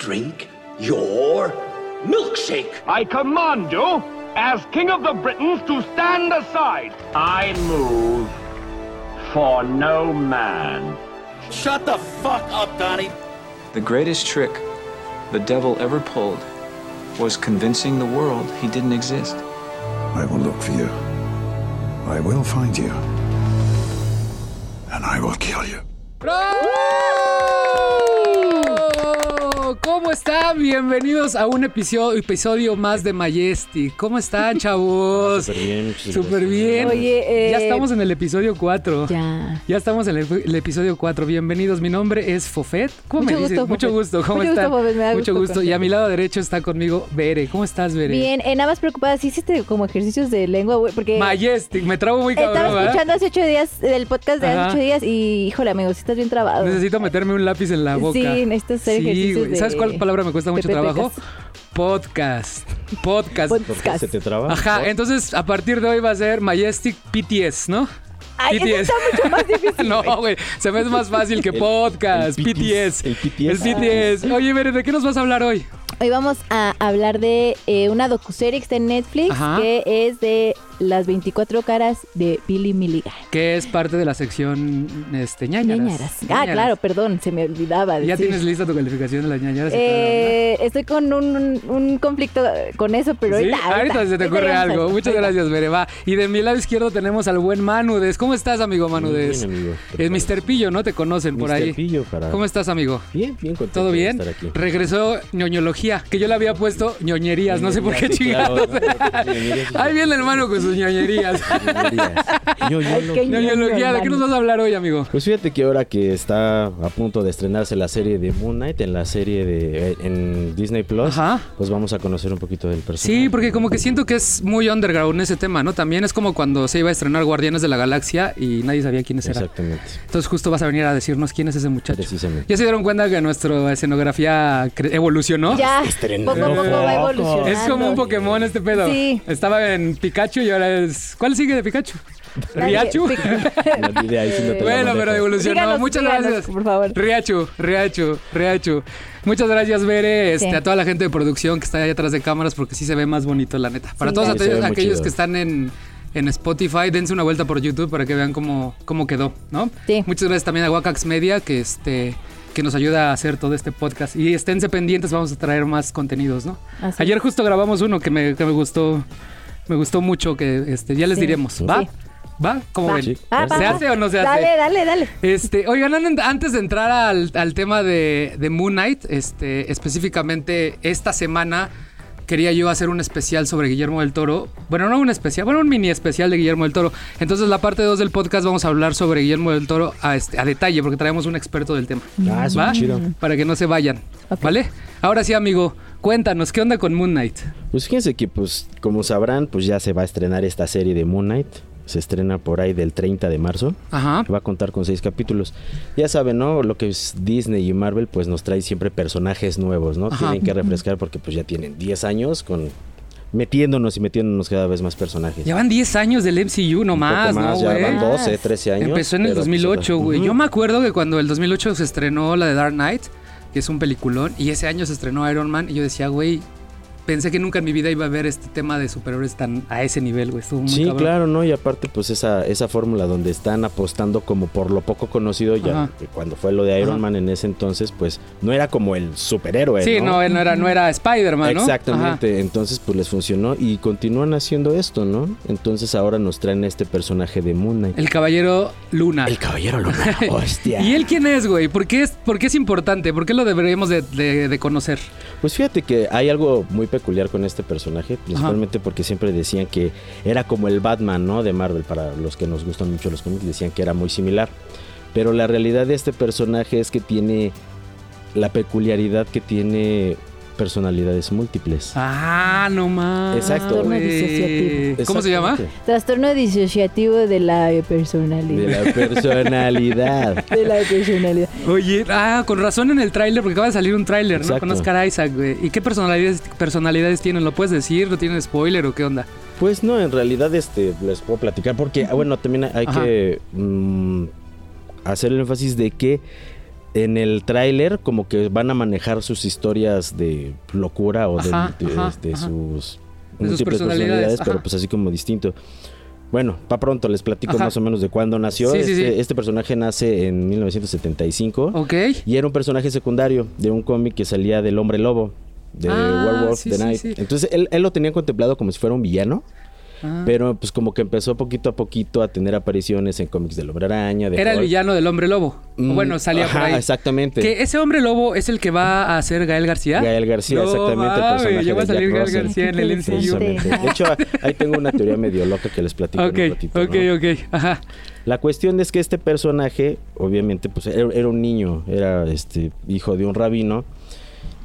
drink your milkshake. I command you, as King of the Britons, to stand aside. I move for no man. Shut the fuck up, Donnie. The greatest trick the devil ever pulled was convincing the world he didn't exist. I will look for you. I will find you. And I will kill you. ¡Bravo! ¿Cómo están? Bienvenidos a un episodio, episodio más de Majestic. ¿Cómo están, chavos? Súper bien, Súper bien. Oye, eh, ya estamos en el episodio 4. Ya. Ya estamos en el, el episodio 4. Bienvenidos. Mi nombre es Fofet. ¿Cómo Mucho me dices? gusto, Mucho gusto. ¿Cómo Mucho están? gusto, Fofet, me da Mucho gusto gusto. Y a mi lado derecho está conmigo Bere. ¿Cómo estás, Bere? Bien, eh, nada más preocupada, ¿sí hiciste como ejercicios de lengua, güey? Porque Majestic. Me trabo muy cabrón, estaba ¿verdad? escuchando hace ocho días del podcast de Ajá. hace ocho días y, híjole, amigo, si estás bien trabado. Necesito meterme un lápiz en la boca. Sí, necesitas hacer ejercicios güey. de- ¿Sabes cuál palabra me cuesta mucho trabajo? Podcast. Podcast. Pod- ¿Por qué se te traba? Ajá, entonces a partir de hoy va a ser Majestic PTS, ¿no? Ay, eso está mucho más difícil. no, güey. se me es más fácil que El- podcast, el PTS. PTS, el PTS. El PTS. Oye, Bere, ¿de qué nos vas a hablar hoy? Hoy vamos a hablar de eh, una docuserie que está en Netflix Ajá. que es de las 24 caras de Billy Milligan. Que es parte de la sección este, ñañaras. Ñañaras. Ah, Ñañaras. claro, perdón, se me olvidaba. ¿Ya decir. tienes lista tu calificación de las ñañaras? Eh, estoy con un, un conflicto con eso, pero ¿Sí? ahorita, ahorita, se te ocurre algo. Muchas Ahorita. gracias, Bere. Va. Y de mi lado izquierdo tenemos al buen Manudes. ¿Cómo estás, amigo Manudes? bien, amigo. Es Mr. Pillo, ¿no? Te conocen por Mr. ahí. Pillo para... ¿Cómo estás, amigo? Bien, bien contento ¿Todo de bien? estar aquí. Regresó ñoñología, que yo le había puesto ñoñerías, no sé por qué Sí, claro. chingados. Ñoñerías, sí. Ahí viene el hermano con sus ñoñerías. Ñoñerías. ¿de qué nos vas a hablar hoy, amigo? Pues fíjate que ahora que está a punto de estrenarse la serie de Moon Knight en la serie de eh, en Disney Plus, Ajá. pues vamos a conocer un poquito del personaje. Sí, porque como que siento que es muy underground ese tema, ¿no? También es como cuando se iba a estrenar Guardianes de la Galaxia y nadie sabía quiénes eran. Exactamente, Entonces justo vas a venir a decirnos quién es ese muchacho. precisamente. ¿Ya se dieron cuenta que nuestra escenografía evolucionó? Ya, Estrenó. poco a poco va evolucionando. Es como un Pokémon este pedo. Sí. Estaba en Pikachu y ahora ¿Cuál sigue de Pikachu? ¿Riachu? Bueno, pero evolucionó. Díganos, Muchas díganos, gracias. por favor. Riachu, Riachu, Riachu. Muchas gracias, Bere, este, Sí. a toda la gente de producción que está ahí atrás de cámaras porque sí se ve más bonito, la neta. Para Sí, todos aquellos, aquellos que están en, en Spotify, dense una vuelta por YouTube para que vean cómo, cómo quedó, ¿no? Sí. Muchas gracias también a Wakax Media que este que nos ayuda a hacer todo este podcast. Y esténse pendientes, vamos a traer más contenidos, ¿no? Así Ayer justo grabamos uno que me, que me gustó, me gustó mucho, que este, ya les Sí. diremos. ¿va? Sí. ¿Va? ¿Cómo Va. ven? Sí. Ah, va, ¿Se va. hace o no se hace? Dale, dale, dale. Este, oigan, an- antes de entrar al, al tema de, de Moon Knight, este, específicamente esta semana quería yo hacer un especial sobre Guillermo del Toro. Bueno, no un especial, bueno, un mini especial de Guillermo del Toro. Entonces, la parte 2 del podcast vamos a hablar sobre Guillermo del Toro a, este, a detalle, porque traemos un experto del tema. Ah, es ¿Va? chido. Para que no se vayan. ¿vale? Ahora sí, amigo, cuéntanos, ¿qué onda con Moon Knight? Pues fíjense que, pues, como sabrán, pues ya se va a estrenar esta serie de Moon Knight. Se estrena por ahí del 30 de marzo. Ajá. Va a contar con seis capítulos. Ya saben, ¿no? Lo que es Disney y Marvel, pues nos trae siempre personajes nuevos, ¿no? Ajá. Tienen que refrescar porque pues ya tienen 10 años con metiéndonos y metiéndonos cada vez más personajes. Llevan 10 años del MCU, no Un poco más, ¿no, ya güey? van 12, 13 años. Empezó en el pero, pues, 2008, güey. ujú. Yo me acuerdo que cuando el 2008 se estrenó la de Dark Knight, que es un peliculón, y ese año se estrenó Iron Man, y yo decía, güey, pensé que nunca en mi vida iba a ver este tema de superhéroes tan a ese nivel, güey. Estuvo muy Sí, cabrón. claro, ¿no? Y aparte, pues esa, esa fórmula donde están apostando como por lo poco conocido, ya Ajá. que cuando fue lo de Iron Ajá. Man en ese entonces, pues no era como el superhéroe. Sí, no, él no era, no era Spider-Man, ¿no? Exactamente, entonces pues les funcionó y continúan haciendo esto, ¿no? Entonces ahora nos traen este personaje de Moon Knight. El Caballero Luna. El caballero Luna, hostia. ¿Y él quién es, güey? ¿Por qué es, por qué es importante? ¿Por qué lo deberíamos de, de- de conocer? Pues fíjate que hay algo muy peculiar con este personaje, principalmente porque siempre decían que era como el Batman, ¿no? De Marvel, para los que nos gustan mucho los cómics, decían que era muy similar. Pero la realidad de este personaje es que tiene la peculiaridad que tiene personalidades múltiples. Ah, no más. Exacto. Trastorno disociativo. ¿Cómo se llama? Trastorno disociativo de la personalidad. De la personalidad. De la personalidad. Oye, ah, con razón en el tráiler, porque acaba de salir un tráiler, ¿no? Con Oscar Isaac, güey. ¿Y qué personalidades, personalidades tienen? ¿Lo puedes decir? ¿No tienen spoiler o qué onda? Pues no, en realidad este les puedo platicar porque, ah, bueno, también hay Ajá. que mm, hacer el énfasis de que en el tráiler como que van a manejar sus historias de locura o de, Ajá, de- ajá, de ajá. sus De sus múltiples personalidades, pero pues así como distinto. Bueno, para pronto les platico Ajá. más o menos de cuándo nació. Sí, este, sí. este personaje nace en 1975 Ok. y era un personaje secundario de un cómic que salía del Hombre Lobo, de Ah, Werewolf the Night. Entonces él, él lo tenía contemplado como si fuera un villano. Ah. Pero pues como que empezó poquito a poquito a tener apariciones en cómics del Hombre Araña. De Era el Hulk. villano del hombre lobo. Mm, bueno, salía por ajá, ahí. exactamente. Que ese hombre lobo es el que va a ser Gael García. Gael García, No exactamente, el mames, personaje ya va a salir Gael. García en el. Precisamente. De hecho, ahí tengo una teoría medio loca que les platico Ok, en un ratito. ok, ¿no? ok. Ajá. La cuestión es que este personaje, obviamente, pues era, era un niño, era este hijo de un rabino.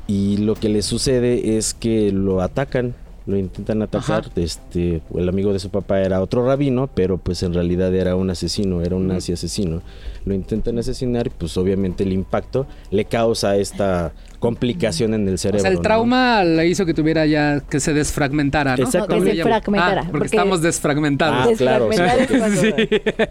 Y lo que le sucede es que lo atacan, lo intentan atacar. Ajá. Este, el amigo de su papá era otro rabino, pero pues en realidad era un asesino, era un nazi asesino. Lo intentan asesinar y pues obviamente el impacto le causa esta complicación en el O cerebro. sea, el ¿no? trauma le hizo que tuviera ya que se desfragmentara, ¿no? Exacto. Ah, porque, porque- estamos desfragmentados. Ah, claro, Sí.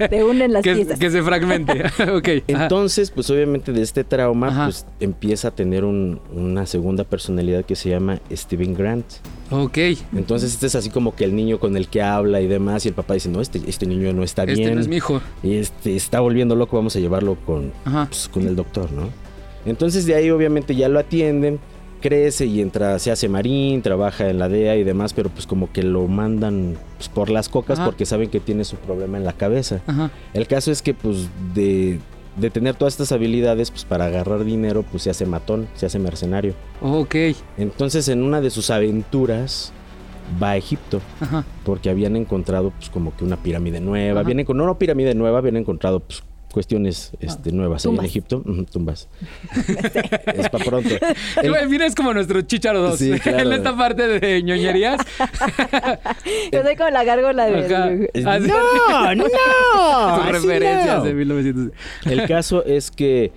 te unen las que, piezas. que se fragmente. ok. Entonces, pues obviamente de este trauma, Ajá. pues empieza a tener un- una segunda personalidad que se llama Steven Grant. Ok. Entonces este es así como que el niño con el que habla y demás, y el papá dice, no, este, este niño no está Este bien. no es mi hijo. Y este está volviendo loco, vamos a llevarlo con, pues, con el doctor, ¿no? Entonces de ahí obviamente ya lo atienden, crece y entra, se hace marín, trabaja en la DEA y demás, pero pues como que lo mandan pues, por las cocas Ajá. porque saben que tiene su problema en la cabeza. Ajá. El caso es que pues de, de tener todas estas habilidades, pues para agarrar dinero, pues se hace matón, se hace mercenario. Ok. Entonces en una de sus aventuras va a Egipto Ajá. porque habían encontrado pues como que una pirámide nueva, habían encon- no una pirámide nueva, habían encontrado pues cuestiones este, nuevas ahí en. Egipto, tumbas. es para pronto. El- Mira, es como nuestro Chicharo 2. Sí, claro. en esta parte de ñoñerías. Yo soy como la gárgola de... no, no, referencias no. de 1900. El caso es que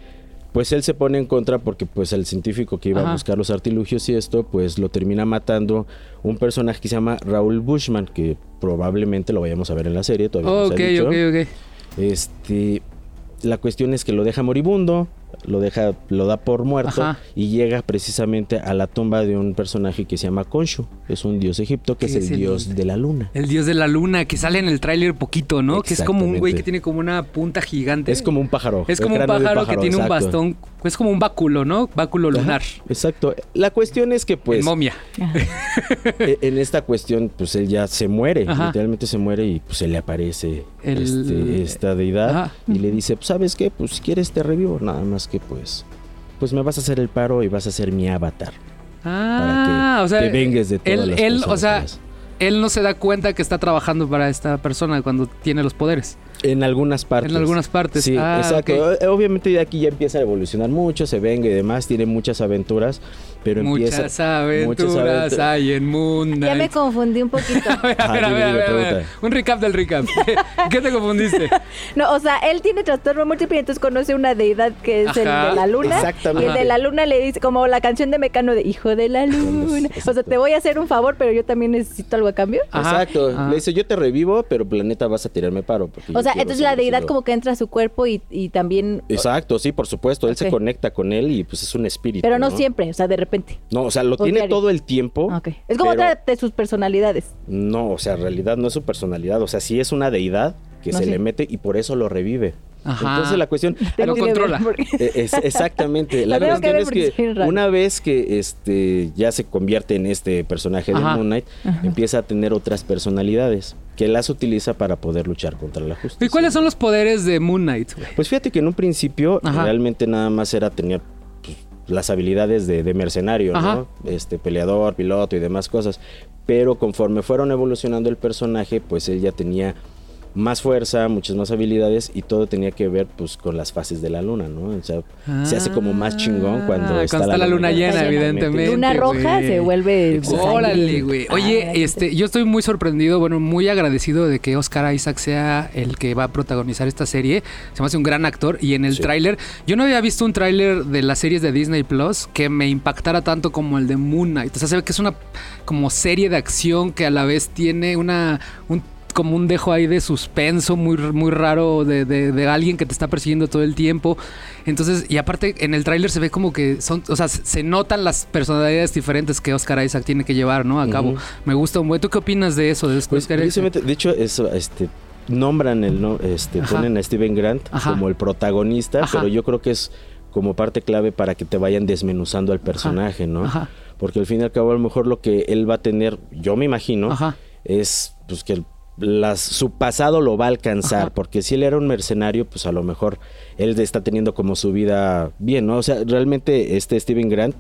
pues él se pone en contra porque pues el científico que iba Ajá. a buscar los artilugios y esto pues lo termina matando un personaje que se llama Raúl Bushman que probablemente lo vayamos a ver en la serie todavía no se ha Ok, dicho. ok, ok. Este la cuestión es que lo deja moribundo, lo deja lo da por muerto Ajá. y llega precisamente a la tumba de un personaje que se llama Khonshu, es un dios egipto que ¿Qué es el, dios de la luna. El dios de la luna, que sale en el tráiler poquito, ¿no? Que es como un güey que tiene como una punta gigante. Es como un pájaro. Es como un pájaro, que tiene un bastón. Es como un báculo, ¿no? Báculo Ajá, lunar. exacto. La cuestión es que pues en momia. E- en esta cuestión, pues él ya se muere, Ajá. literalmente se muere y pues se le aparece El- este, esta deidad Ajá. y le dice, pues, ¿sabes qué? Pues si quieres te revivo, nada más que pues, pues me vas a hacer el paro y vas a ser mi avatar. Ah, que o sea, te vengues de todas él, las él, personas o sea, él no se da cuenta que está trabajando para esta persona cuando tiene los poderes. En algunas partes. En algunas partes. Sí, Ah, exacto. O- Obviamente de aquí ya empieza a evolucionar mucho, se venga y demás, tiene muchas aventuras, pero empieza... Muchas aventuras aventu- hay en Moon Ya me confundí un poquito. A ver, a Ah, ver, a ver, a ver, a ver. pregunta. Un recap del recap. ¿Qué te confundiste? No, o sea, él tiene trastorno múltiple y entonces conoce una deidad que es el de la luna. exactamente. Y el de la luna le dice, como la canción de Mecano de Hijo de la Luna. O sea, te voy a hacer un favor, pero yo también necesito algo a cambio. Ajá, Exacto. ajá. Le dice, yo te revivo, pero planeta vas a tirarme paro. porque O sea, entonces la deidad vencido". como que entra a su cuerpo y, y también... Exacto, sí, por supuesto. Él se conecta con él y pues es un espíritu. Pero no, siempre, o sea, de repente. No, o sea, lo O tiene diario. todo el tiempo. Ok. Es como pero otra de sus personalidades. No, o sea, en realidad no es su personalidad. O sea, sí es una deidad que No, se sí. le mete y por eso lo revive. Ajá. Entonces la cuestión... Lo que controla. ver Eh, es- exactamente. La que cuestión es que es raro. una vez que este ya se convierte en este personaje de Ajá. Moon Knight, empieza a tener otras personalidades que las utiliza para poder luchar contra la justicia. ¿Y cuáles son los poderes de Moon Knight? Pues fíjate que en un principio Ajá. realmente nada más era tener pues, las habilidades de, de mercenario, Ajá. ¿no? Este peleador, piloto y demás cosas. Pero conforme fueron evolucionando el personaje, pues él ya tenía más fuerza, muchas más habilidades y todo tenía que ver pues con las fases de la luna, ¿no? O sea, se hace como más chingón cuando Ah, está, cuando está la luna llena, llena. evidentemente. Luna roja se vuelve... Órale, güey. Oye, Ah, este, yo estoy muy sorprendido, bueno, muy agradecido de que Oscar Isaac sea el que va a protagonizar esta serie. Se me hace un gran actor y en el Sí. tráiler, yo no había visto un tráiler de las series de Disney Plus que me impactara tanto como el de Moon Knight. O sea, se ve que es una como serie de acción que a la vez tiene una un como un dejo ahí de suspenso muy, muy raro de, de- de alguien que te está persiguiendo todo el tiempo. Entonces, y aparte en el tráiler se ve como que son, o sea, se notan las personalidades diferentes que Oscar Isaac tiene que llevar, ¿no? A cabo. Me gusta un buen. ¿Tú qué opinas de eso? De Pues Oscar Isaac? de hecho, eso, este, nombran el, no, este, Ajá. ponen a Steven Grant Ajá. como el protagonista, Ajá. pero yo creo que es como parte clave para que te vayan desmenuzando al personaje, ¿no? Ajá. Porque al fin y al cabo a lo mejor lo que él va a tener, yo me imagino, es pues que el- las, su pasado lo va a alcanzar, Ajá. porque si él era un mercenario, pues a lo mejor él está teniendo como su vida bien, ¿no? O sea, realmente este Steven Grant,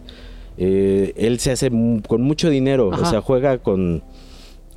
eh, él se hace con mucho dinero, Ajá. o sea, juega con,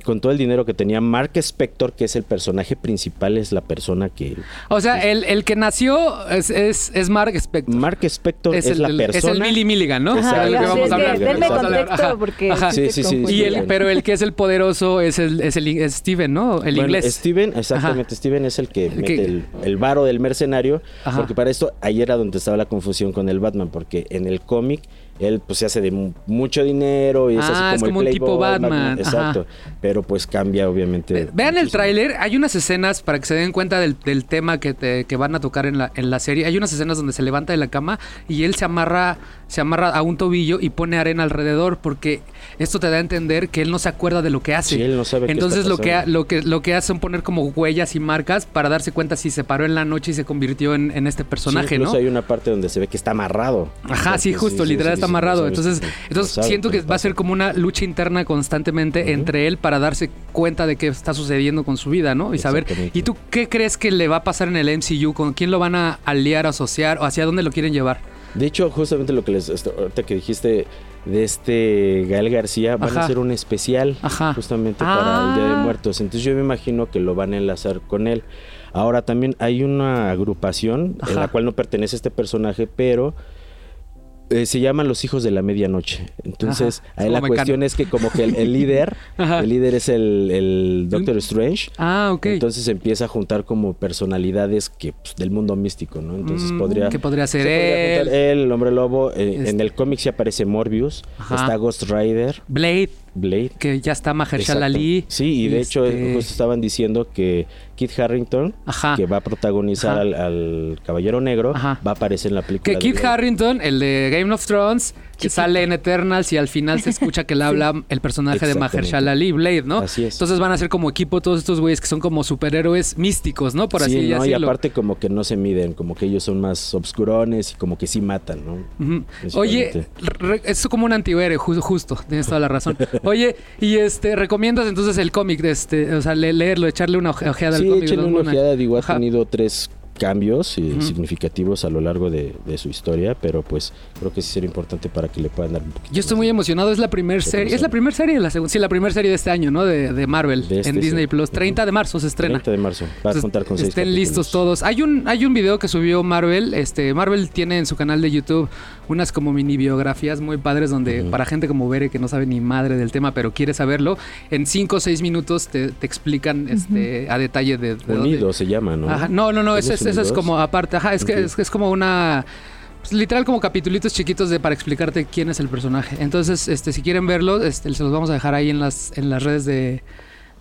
con todo el dinero que tenía. Mark Spector, que es el personaje principal, es la persona que... O sea, el, el que nació es, es, es Mark Spector. Mark Spector es, el, la el- persona... es el Billy Milligan, ¿no? Exacto. Del que Ajá, vamos sí, a hablar. denme Vamos a hablar. contexto, Ajá, porque ajá. Sí, sí, sí. Y el, pero el que es el poderoso es el, es el es Steven, ¿no? El Bueno, inglés. Steven, exactamente. Steven es el que El mete el, el varo del mercenario. Ajá. Porque para esto, ahí era donde estaba la confusión con el Batman. Porque en el cómic, él pues se hace de mu- mucho dinero y es Ah, así es como, como el un tipo Batman, ajá. Exacto. Pero pues cambia, obviamente. Ve- Vean el tráiler, hay unas escenas para que se den cuenta del, del tema que, te- que van a tocar en la, en la serie. Hay unas escenas donde se levanta de la cama y él se amarra, se amarra a un tobillo y pone arena alrededor porque esto te da a entender que él no se acuerda de lo que hace. Sí, él no sabe qué Entonces lo que, lo que lo que hace son poner como huellas y marcas para darse cuenta si se paró en la noche y se convirtió en, en este Sí, personaje, incluso ¿no? hay una parte donde se ve que está amarrado. Ajá, sí, justo, sí, literal sí, está sí, amarrado. entonces, entonces sabe siento que va a ser como una lucha interna constantemente entre él para darse cuenta de qué está sucediendo con su vida, ¿no? Y saber. ¿Y tú qué crees que le va a pasar en el MCU? ¿Con quién lo van a aliar, asociar o hacia dónde lo quieren llevar? De hecho, justamente lo que les esto- ahorita que dijiste de este Gael García, van Ajá. a hacer un especial Ajá. justamente para el Día de Ah. Muertos. Entonces yo me imagino que lo van a enlazar con él. Ahora también hay una agrupación Ajá. en la cual no pertenece este personaje, pero eh, se llaman los hijos de la medianoche. Entonces, Ajá. ahí la cuestión es que como que el, el líder, el líder es el, el Doctor Strange. Ah, ok. Entonces empieza a juntar como personalidades que pues, del mundo místico, ¿no? Entonces Mm, podría que podría ser se él. él, el hombre lobo. eh, Este- En el cómic sí aparece Morbius, Ajá. está Ghost Rider, Blade, Blade. que ya está Mahershala. Ali. Sí, y de hecho Este, justo estaban diciendo que Kit Harrington, Ajá. que va a protagonizar al, al Caballero Negro, Ajá. va a aparecer en la película. Que Kit. Harrington, el de Game of Thrones, que sale en Eternals y al final se escucha que le habla el personaje de. Mahershala Ali, Blade, ¿no? Así es. Entonces van a ser como equipo todos estos güeyes que son como superhéroes místicos, ¿no? Por sí, así ¿no? y decirlo. aparte como que no se miden, como que ellos son más obscurones y como que sí matan, ¿no? Oye, re- es como un antihéroe, ju- justo, tienes toda la razón. Oye, y este, ¿recomiendas entonces el cómic de este, o sea, le- leerlo, echarle una oje- ojeada al Sí, cómic? de échenle Don una ojeada, digo, ha tenido tres cambios eh, significativos a lo largo de, de su historia, pero pues creo que sí sería importante para que le puedan dar un poquito Yo estoy muy emocionado, es la primera serie, ¿cómo es la primera serie de la segunda, sí, la primera serie de este año, ¿no? De, de Marvel De este, en Disney sí. Plus, 30 de marzo se estrena. 30 de marzo. Vas a contar con Estén listos todos. Hay un, hay un video que subió Marvel. Este, Marvel tiene en su canal de YouTube unas como mini biografías muy padres donde para gente como Bere que no sabe ni madre del tema, pero quiere saberlo, en 5 o 6 minutos te, te explican este, a detalle de, de dónde- Unido se llama, ¿no? Ajá, no, no, no, eso es, ¿Todos eso es como aparte. Ajá, es, que, es, que es como una. pues, literal como capitulitos chiquitos de para explicarte quién es el personaje. Entonces, este, si quieren verlo, este, se los vamos a dejar ahí en las, en las redes de,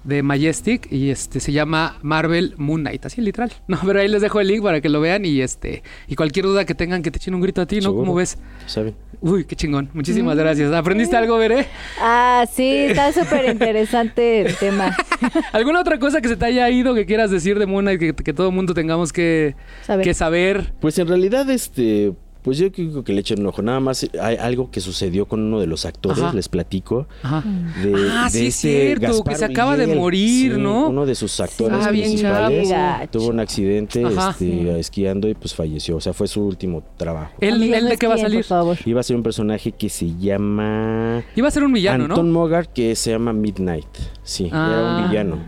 de Majestic. Y este se llama Marvel Moon Knight, así literal. No, pero ahí les dejo el link para que lo vean. Y este, y cualquier duda que tengan, que te echen un grito a ti, ¿no? Seguro. ¿Cómo ves? ¿Saben? Uy, qué chingón. Muchísimas gracias. ¿Aprendiste algo, Veré? Ah, sí, está súper interesante el tema. ¿Alguna otra cosa que se te haya ido que quieras decir de Moon Knight que, que todo el mundo tengamos que Saber. que saber? Pues en realidad, este, pues yo creo que le echen un ojo. Nada más hay algo que sucedió con uno de los actores, Ajá. les platico. Ajá. De, Ah, de sí, es cierto, Gaspar que se acaba de morir, Sí, ¿no? Uno de sus actores Ah, bien principales chavo. tuvo un accidente este, esquiando y pues falleció. O sea, fue su último trabajo. ¿Él, Amigos, él no de qué va a salir? Iba a ser un personaje que se llama Iba a ser un villano, Anton ¿no? Mogart, que se llama Midnight. Sí, era Ah. un villano.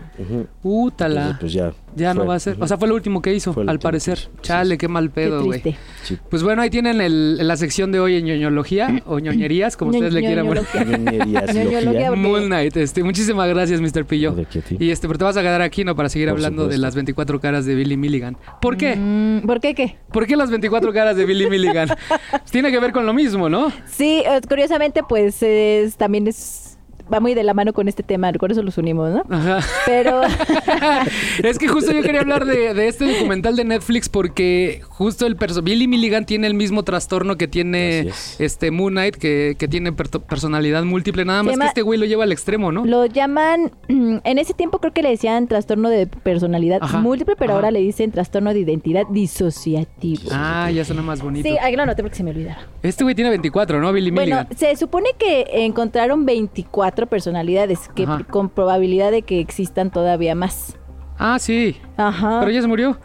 Útala. Entonces, pues ya. ya no va a ser. O sea, fue lo último que hizo, al parecer. hizo. Chale, sí. qué mal pedo, güey. Sí. Pues bueno, ahí tienen el- la sección de hoy en ñoñología o ñoñerías, como ustedes le quieran ver. ñoñología. Ñoñerías, Ñoñología, logía. porque- Moon Knight, este, muchísimas gracias, Mr. Pillo. Y este, pero te vas a quedar aquí, ¿no? Para seguir Por hablando de las 24 caras de Billy Milligan. ¿Por qué? Mm, ¿Por qué qué? ¿Por qué las 24 caras de Billy Milligan? Tiene que ver con lo mismo, ¿no? Sí, eh, curiosamente, pues es- también es va muy de la mano con este tema, por eso los unimos, ¿no? Ajá. Pero es que justo yo quería hablar de, de este documental de Netflix porque justo el perso Billy Milligan tiene el mismo trastorno que tiene es. este Moon Knight, que, que tiene per- personalidad múltiple, nada Se más que este güey lo lleva al extremo, ¿no? lo llaman, en ese tiempo creo que le decían trastorno de personalidad Ajá, múltiple, pero ajá. ahora le dicen trastorno de identidad disociativo. Ah, ya suena más bonito. Sí, ahí lo anoté porque se me olvidaba. Este güey tiene 24, ¿no? Billy Bueno, Milligan. se supone que encontraron 24 personalidades, que Ajá. con probabilidad de que existan todavía más. Ah, sí. Ajá. Pero ya se murió.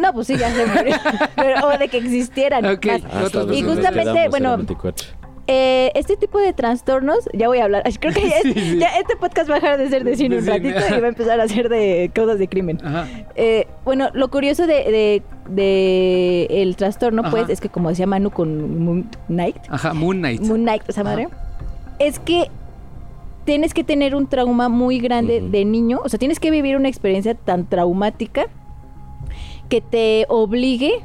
No, pues sí, ya se murió. Pero, o de que existieran. Ok. más. Hasta Otras donde Y nos justamente, bueno, 24. Eh, este tipo de trastornos, ya voy a hablar. Creo que ya, Sí, sí. ya este podcast va a dejar de ser de cine De un ratito y va a empezar a ser de cosas de crimen. Ajá. Eh, bueno, lo curioso de, de- de el trastorno, Ajá. pues, es que como decía Manu con Moon Knight, Ajá, Moon Knight. Moon Knight, esa madre, es que tienes que tener un trauma muy grande de niño, o sea, tienes que vivir una experiencia tan traumática que te obligue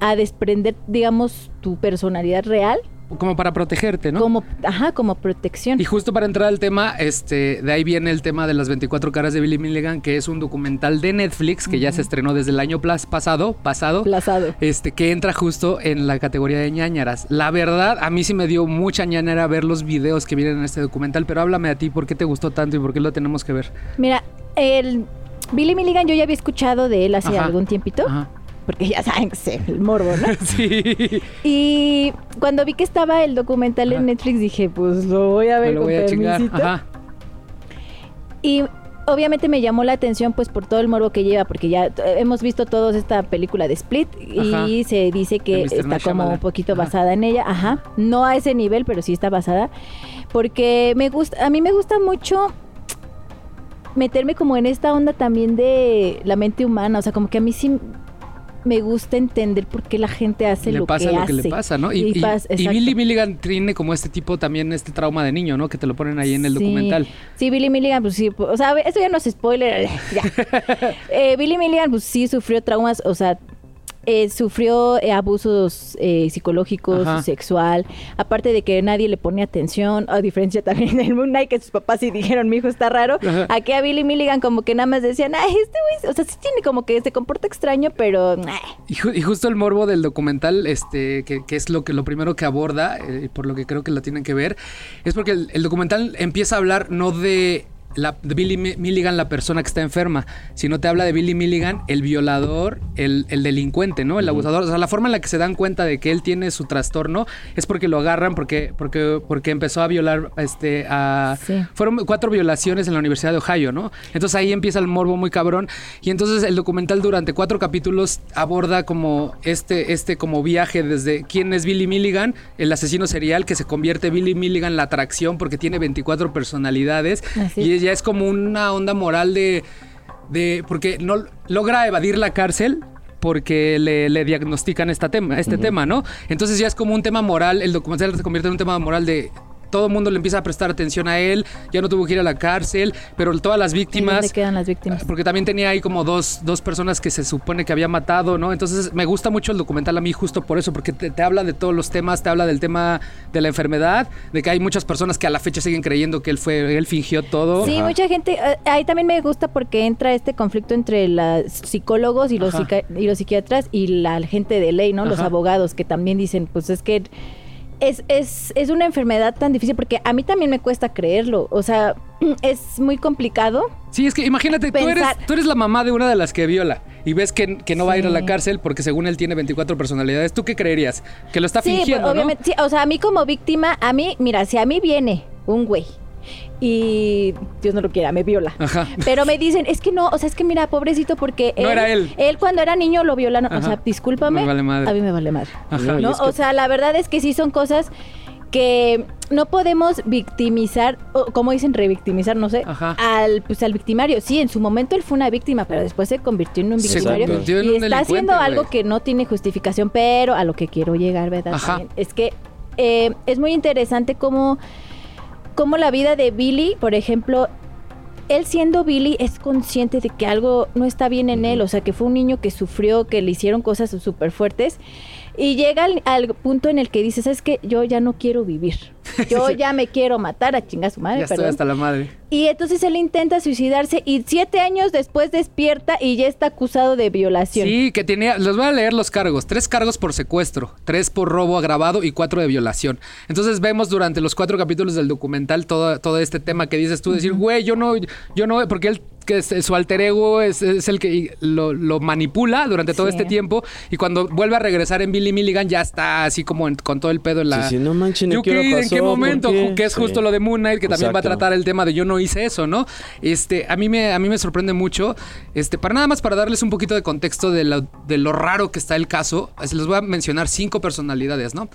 a desprender, digamos, tu personalidad real Como para protegerte, ¿no? como, ajá, como protección. Y justo para entrar al tema, este, de ahí viene el tema de las 24 caras de Billy Milligan, que es un documental de Netflix que ya se estrenó desde el año plas- pasado, pasado, Plazado. este, que entra justo en la categoría de ñañaras. La verdad, a mí sí me dio mucha ñañara ver los videos que vienen en este documental, pero háblame a ti, ¿por qué te gustó tanto y por qué lo tenemos que ver? Mira, el Billy Milligan yo ya había escuchado de él hace Ajá. algún tiempito, Ajá. Porque ya saben que es el morbo, ¿no? Sí. y cuando vi que estaba el documental Ajá. en Netflix dije, pues lo voy a Me ver lo con voy a chingar. permisito. Ajá. Y obviamente me llamó la atención pues por todo el morbo que lleva, porque ya hemos visto todos esta película de Split y se dice que está como Shyamalan. un poquito Ajá. basada en ella, ajá. No a ese nivel, pero sí está basada. Porque me gusta, a mí me gusta mucho meterme como en esta onda también de la mente humana, o sea, como que a mí sí me gusta entender por qué la gente hace le lo pasa que lo hace. que le pasa, ¿no? Y, y- pas- y. Billy Milligan tiene como este tipo también, este trauma de niño, ¿no? Que te lo ponen ahí en el Sí. documental. Sí, Billy Milligan, pues sí, o sea, esto ya no es spoiler, ya. Eh, Billy Milligan, pues sí sufrió traumas, o sea, eh, sufrió eh, abusos eh, psicológicos, Ajá. sexual, aparte de que nadie le ponía atención, a diferencia también del Moon Knight, que sus papás sí dijeron, mi hijo está raro, Ajá. aquí a Billy Milligan como que nada más decían, ay, este güey, o sea, sí tiene como que se comporta extraño, pero... eh, Y, ju- y justo el morbo del documental, este, que, que es lo que lo primero que aborda, por lo que creo que lo tienen que ver, es porque el, el documental empieza a hablar no de, la, Billy Mi- Milligan, la persona que está enferma, sino te habla de Billy Milligan, el violador, el, el delincuente, ¿no? El abusador. O sea, la forma en la que se dan cuenta de que él tiene su trastorno es porque lo agarran, porque, porque, porque empezó a violar este, a... Sí. Fueron cuatro violaciones en la Universidad de Ohio, ¿no? Entonces ahí empieza el morbo muy cabrón. Y entonces el documental durante cuatro capítulos aborda como este, este como viaje desde quién es Billy Milligan, el asesino serial que se convierte Billy Milligan la atracción porque tiene 24 personalidades. Así. Y ya es como una onda moral de. de porque no logra evadir la cárcel. Porque le, le diagnostican esta tema, este tema, ¿no? Entonces ya es como un tema moral, el documental se convierte en un tema moral de todo el mundo le empieza a prestar atención a él, ya no tuvo que ir a la cárcel, pero todas las ¿y víctimas... ¿Dónde quedan las víctimas? Porque también tenía ahí como dos, dos personas que se supone que había matado, ¿no? Entonces me gusta mucho el documental a mí justo por eso, porque te, te habla de todos los temas, te habla del tema de la enfermedad, de que hay muchas personas que a la fecha siguen creyendo que él fue, él fingió todo. Sí, mucha gente, eh, ahí también me gusta porque entra este conflicto entre los psicólogos y los, y los psiquiatras y la gente de ley, ¿no? Los abogados que también dicen, pues es que es, es, es una enfermedad tan difícil porque a mí también me cuesta creerlo, o sea, es muy complicado. Sí, es que imagínate, tú eres, tú eres la mamá de una de las que viola y ves que, que no va a ir a la cárcel porque según él tiene 24 personalidades. ¿Tú qué creerías? Que lo está sí, fingiendo, pues, ¿no? obviamente, sí, o sea, a mí como víctima, a mí, mira, si a mí viene un güey y Dios no lo quiera, me viola. Ajá. Pero me dicen, es que no, o sea, es que mira, pobrecito, porque No era él. Él cuando era niño lo violaron. O sea, discúlpame. Me vale madre. A mí me vale madre. Ajá. No, O sea, la verdad es que sí son cosas que no podemos victimizar, o como dicen, revictimizar, no sé, Ajá. al pues al victimario. Sí, en su momento él fue una víctima, pero después se convirtió en un victimario y un está haciendo algo que no tiene justificación, pero a lo que quiero llegar, ¿verdad? Ajá. Es que eh, es muy interesante cómo, cómo la vida de Billy, por ejemplo, él siendo Billy es consciente de que algo no está bien en él, o sea, que fue un niño que sufrió, que le hicieron cosas súper fuertes. Y llega al, al punto en el que dices, es que yo ya no quiero vivir. Yo ya me quiero matar a chingar su madre, Ya estoy hasta la madre. Y entonces él intenta suicidarse y siete años después despierta y ya está acusado de violación. Sí, que tenía. Les voy a leer los cargos: tres cargos por secuestro, tres por robo agravado y cuatro de violación. Entonces vemos durante los cuatro capítulos del documental todo, todo este tema que dices tú: decir, güey, yo no, yo no, porque él que es- su alter ego es, es el que lo, lo manipula durante todo Sí. este tiempo y cuando vuelve a regresar en Billy Milligan ya está así como en- con todo el pedo en la... Sí, sí, no manchen, ¿en Yuki, qué hora ¿en qué momento? qué? Que es Sí. justo lo de Moon Knight, que también va a tratar el tema de yo no hice eso, ¿no? Este, a mí me, a mí me sorprende mucho. Este, para nada más para darles un poquito de contexto de lo, de lo raro que está el caso, es- les voy a mencionar cinco personalidades, ¿no?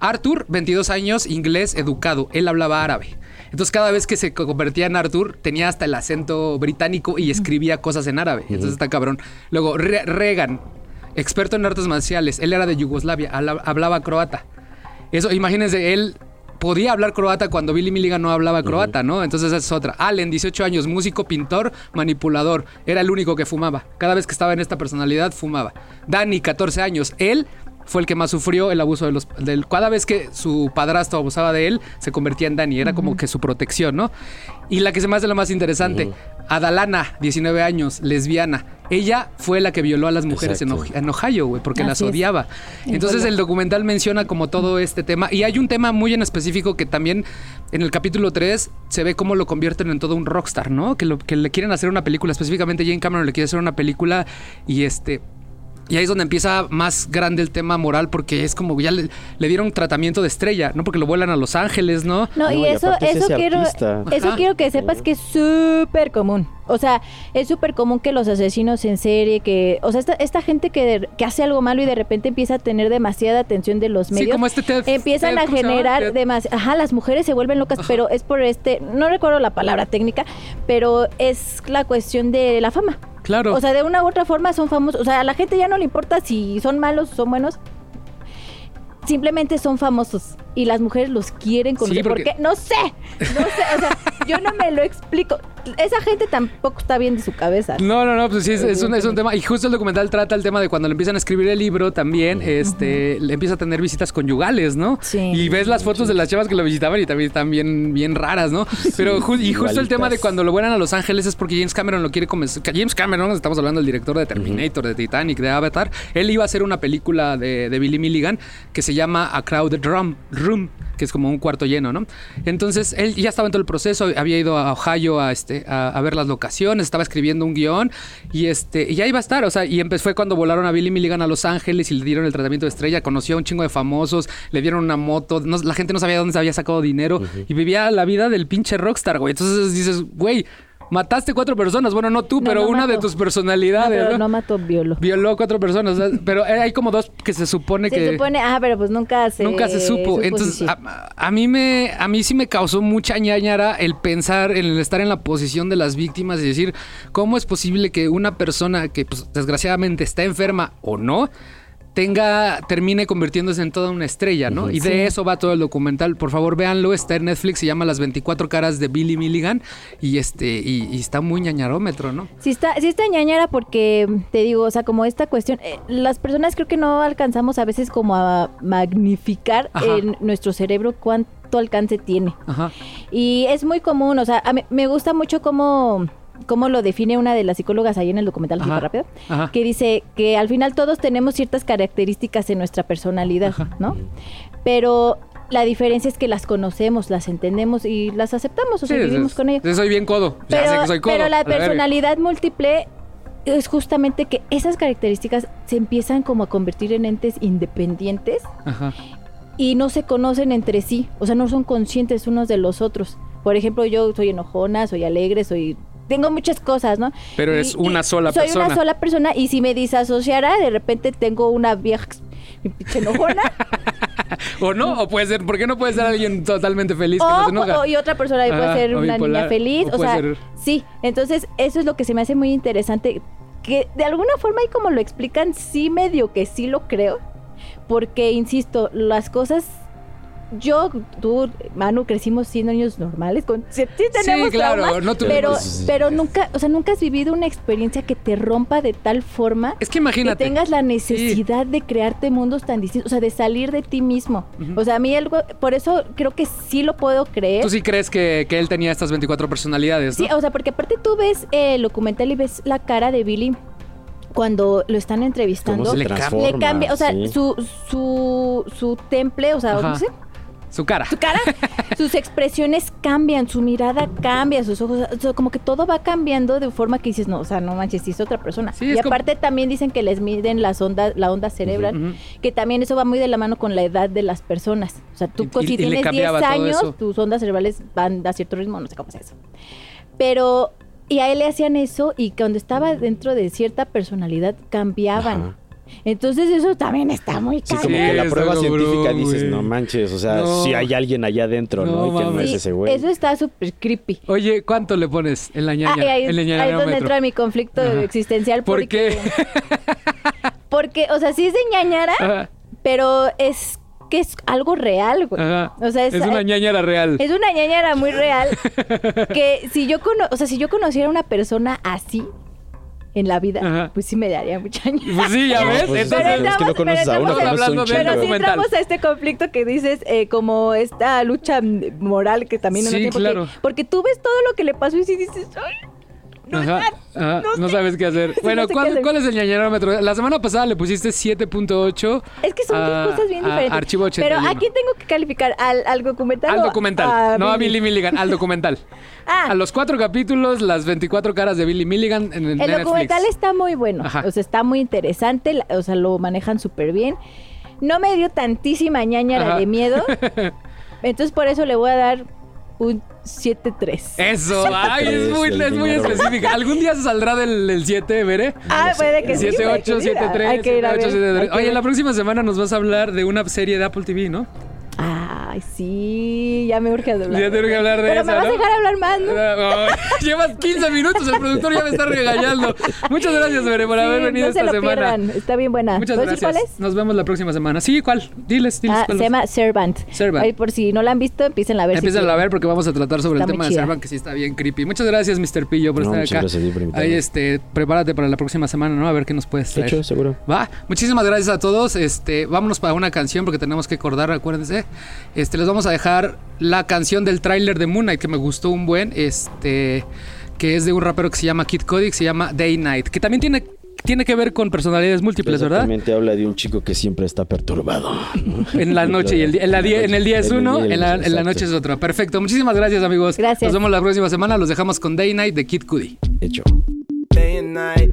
Arthur, 22 años, inglés, educado. Él hablaba árabe. Entonces, cada vez que se convertía en Arthur, tenía hasta el acento británico y escribía cosas en árabe. Entonces, está cabrón. Luego, Re- Reagan, experto en artes marciales. Él era de Yugoslavia, habla- hablaba croata. Eso, imagínense, él podía hablar croata cuando Billy Milligan no hablaba croata, ¿no? Entonces esa es otra. Allen, 18 años, músico, pintor, manipulador. Era el único que fumaba. Cada vez que estaba en esta personalidad, fumaba. Danny, 14 años. Él fue el que más sufrió el abuso de los... Del, cada vez que su padrastro abusaba de él, se convertía en Danny. Era como que su protección, ¿no? Y la que se me hace la más interesante, Adalana, 19 años, lesbiana. Ella fue la que violó a las mujeres en, Ohio, güey, porque las es. odiaba. Entonces el documental menciona como todo este tema. Y hay un tema muy en específico que también en el capítulo 3 se ve cómo lo convierten en todo un rockstar, ¿no? Que, lo, que le quieren hacer una película. Específicamente Jane Cameron le quiere hacer una película y este... Y ahí es donde empieza más grande el tema moral porque es como ya le, le dieron tratamiento de estrella, ¿no? Porque lo vuelan a Los Ángeles, ¿no? No, No, y y eso, eso quiero, artista. eso Ajá. quiero que sepas que es súper común. O sea, es súper común que los asesinos en serie, que, o sea, esta, esta gente que, de- que hace algo malo y de repente empieza a tener demasiada atención de los Sí, medios, como este Ted- empiezan Ted, a generar demasiado, ajá, las mujeres se vuelven locas, pero es por este, no recuerdo la palabra técnica, pero es la cuestión de la fama. Claro. O sea, de una u otra forma son famosos. O sea, a la gente ya no le importa si son malos o son buenos. Simplemente son famosos. Y las mujeres los quieren conocer. Sí, porque- ¿Por qué? No sé. No sé. O sea, yo no me lo explico. Esa gente tampoco está bien de su cabeza. No, no, no, pues sí, es, es un, es un tema. Y justo el documental trata el tema de cuando le empiezan a escribir el libro también, este, le empieza a tener visitas conyugales, ¿no? Sí. Y ves las fotos de las chavas que lo visitaban y también están bien, bien raras, ¿no? Pero ju- y justo el tema de cuando lo vuelan a Los Ángeles es porque James Cameron lo quiere comenzar. James Cameron, estamos hablando del director de Terminator, de Titanic, de Avatar. Él iba a hacer una película de, de Billy Milligan que se llama A Crowded Room, Room, que es como un cuarto lleno, ¿no? Entonces él ya estaba en todo el proceso, había ido a Ohio a, este, a, a ver las locaciones, estaba escribiendo un guion y, este, y ya iba a estar, o sea, y empezó fue cuando volaron a Billy Milligan a Los Ángeles y le dieron el tratamiento de estrella, conoció a un chingo de famosos, le dieron una moto, no- la gente no sabía de dónde se había sacado dinero y vivía la vida del pinche rockstar, güey. Entonces dices, güey, mataste cuatro personas, bueno, no tú, No, pero no una de tus No, personalidades, pero ¿no? no mató violo. Violó cuatro personas, pero hay como dos que se supone Se que... supone, ah, pero pues nunca se Nunca se supo. Entonces, sí. a, a mí me, a mí sí me causó mucha ñañara el pensar, en el estar en la posición de las víctimas y decir, ¿cómo es posible que una persona que pues, desgraciadamente está enferma o no, tenga, termine convirtiéndose en toda una estrella, ¿no? Y de eso va todo el documental. Por favor, véanlo, está en Netflix, se llama Las 24 caras de Billy Milligan y este, y, y está muy ñañarómetro, ¿no? Sí está, sí está ñañara porque, te digo, o sea, como esta cuestión, eh, las personas creo que no alcanzamos a veces como a magnificar en nuestro cerebro cuánto alcance tiene. Ajá. Y es muy común, o sea, a mí- me gusta mucho cómo, cómo lo define una de las psicólogas ahí en el documental Ajá, súper rápido, ajá. que dice que al final todos tenemos ciertas características en nuestra personalidad, ¿no? Pero la diferencia es que las conocemos, las entendemos y las aceptamos, o sea, Sí, vivimos es- con ellas. soy bien codo. ya sé Pero, que soy codo. pero la personalidad múltiple es justamente que esas características se empiezan como a convertir en entes independientes Ajá. y no se conocen entre sí, o sea, no son conscientes unos de los otros. Por ejemplo, yo soy enojona, soy alegre, soy tengo muchas cosas, ¿no? Pero eres una sola soy persona. una sola persona y si me disasociara, de repente tengo una vieja enojona O no, o puede ser, ¿por qué no puede ser alguien totalmente feliz que no se enoja? o- y otra persona puede Ajá, ser una bipolar, niña feliz, o sea, ser- sí, entonces eso es lo que se me hace muy interesante que de alguna forma y como lo explican, sí medio que sí lo creo, porque insisto, las cosas yo, tú, Manu, crecimos siendo niños normales, con, sí, sí tenemos claro, traumas, no tuvimos- pero, Sí, sí, sí. pero nunca, o sea, nunca has vivido una experiencia que te rompa de tal forma Es que imagínate. que tengas la necesidad de crearte mundos tan distintos, o sea, de salir de ti mismo. O sea, a mí algo, por eso creo que sí lo puedo creer. Tú sí crees que, que él tenía estas 24 personalidades, ¿no? Sí, o sea, porque aparte tú ves el documental y ves la cara de Billy cuando lo están ¿Cómo entrevistando. se Le cambia, o sea, sí. su, su, su temple, o sea, Ajá. no sé, Su cara. su cara, sus expresiones cambian, su mirada cambia, sus ojos, o sea, como que todo va cambiando de forma que dices, no, o sea, no manches, es otra persona. Sí, y como- aparte también dicen que les miden las ondas, la onda cerebral, que también eso va muy de la mano con la edad de las personas. O sea, tú Y- co- y- si y tienes 10 cambiaba todo años, tus ondas cerebrales van a cierto ritmo, no sé cómo es eso. Pero, y a él le hacían eso y cuando estaba dentro de cierta personalidad cambiaban. Ajá. Entonces eso también está muy Sí, como que la prueba cabrón, científica dices, no manches, o sea, No. si hay alguien allá adentro, No ¿no? Y que no es ese güey. eso está súper creepy. Oye, ¿cuánto le pones en la Ah, ñaña? y ahí, en ahí es donde entra mi conflicto Ajá. existencial. ¿Por porque, qué? Porque, o sea, sí es de ñañara, Ajá, pero es que es algo real, güey. ajá. O sea, es, es una ñañara real. es una ñañara muy real que si yo cono o sea, si yo conociera a una persona así en la vida, Ajá. pues sí me daría mucha ñañara. Pues sí, ya No, ves. pues, Entonces, es que no conoces a uno, Pero a un de-. Pero sí entramos a este conflicto que dices, eh, como esta lucha moral que también Sí, uno tiene, porque, claro. porque tú ves todo lo que le pasó y sí dices, "Ay, no, Ajá, está- ajá, no, no sé". sabes qué hacer. Bueno, no sé qué ¿cuál, hacer. cuál es el ñañarómetro? La semana pasada le pusiste 7.8. Es que son a- cosas bien diferentes. Archivo Pero 81. ¿a quién tengo que calificar? ¿Al, al documental? Al documental. no a Billy Milligan, al documental. Ah. A los cuatro capítulos, las 24 caras de Billy Milligan en, en El Netflix. documental está muy bueno, Ajá. o sea, está muy interesante, o sea, lo manejan súper bien. No me dio tantísima ñañara de miedo, entonces por eso le voy a dar un 7-3. Eso, ay, es muy, es muy específica. ¿Algún día se saldrá del, del 7, veré? Ah, puede que sí. 7, puede 8, que sí. 7, 3, Hay que ir a 7, 8, ver, 7, hay 3. que Oye, la próxima semana nos vas a hablar de una serie de Apple TV, ¿no? Ay, sí, ya me urge hablar. Ya tengo que hablar de Pero esa, me vas a ¿no? dejar hablar más, ¿no? Ay, Llevas 15 minutos, el productor ya me está regañando. Muchas gracias, Veré, por haber Sí, venido no se esta lo semana. pierdan, está bien buena. Muchas ¿Puedo decir gracias. cuál es? Nos vemos la próxima semana. Sí, ¿cuál? Diles, diles Ah, cuál se es. llama Servant. Servant. Ahí por si no la han visto, empiecen a ver. si Empiezan a ver porque vamos a tratar sobre Está el tema de. Servant, que sí está bien creepy. Muchas gracias, Mr. Pillo, por No, estar muchas acá. gracias a ti por invitarme. Ahí, este, prepárate para la próxima semana, ¿no? A ver qué nos puedes traer. Hecho, seguro. Va, muchísimas gracias a todos. Este, vámonos para una canción porque tenemos que acordar, acuérdense. Este, les vamos a dejar la canción del tráiler de Moon Knight que me gustó un buen, este, que es de un rapero que se llama Kid Cody, que se llama Day Night, que también tiene tiene que ver con personalidades múltiples, ¿verdad? Exactamente, habla de un chico que siempre está perturbado. En la noche y el día, en, la día- en el día es uno, en la, en la exacto. noche es otro. Perfecto. Muchísimas gracias, amigos. Gracias. Nos vemos la próxima semana. Los dejamos con Day Night de Kid Cudi. Hecho. day and night.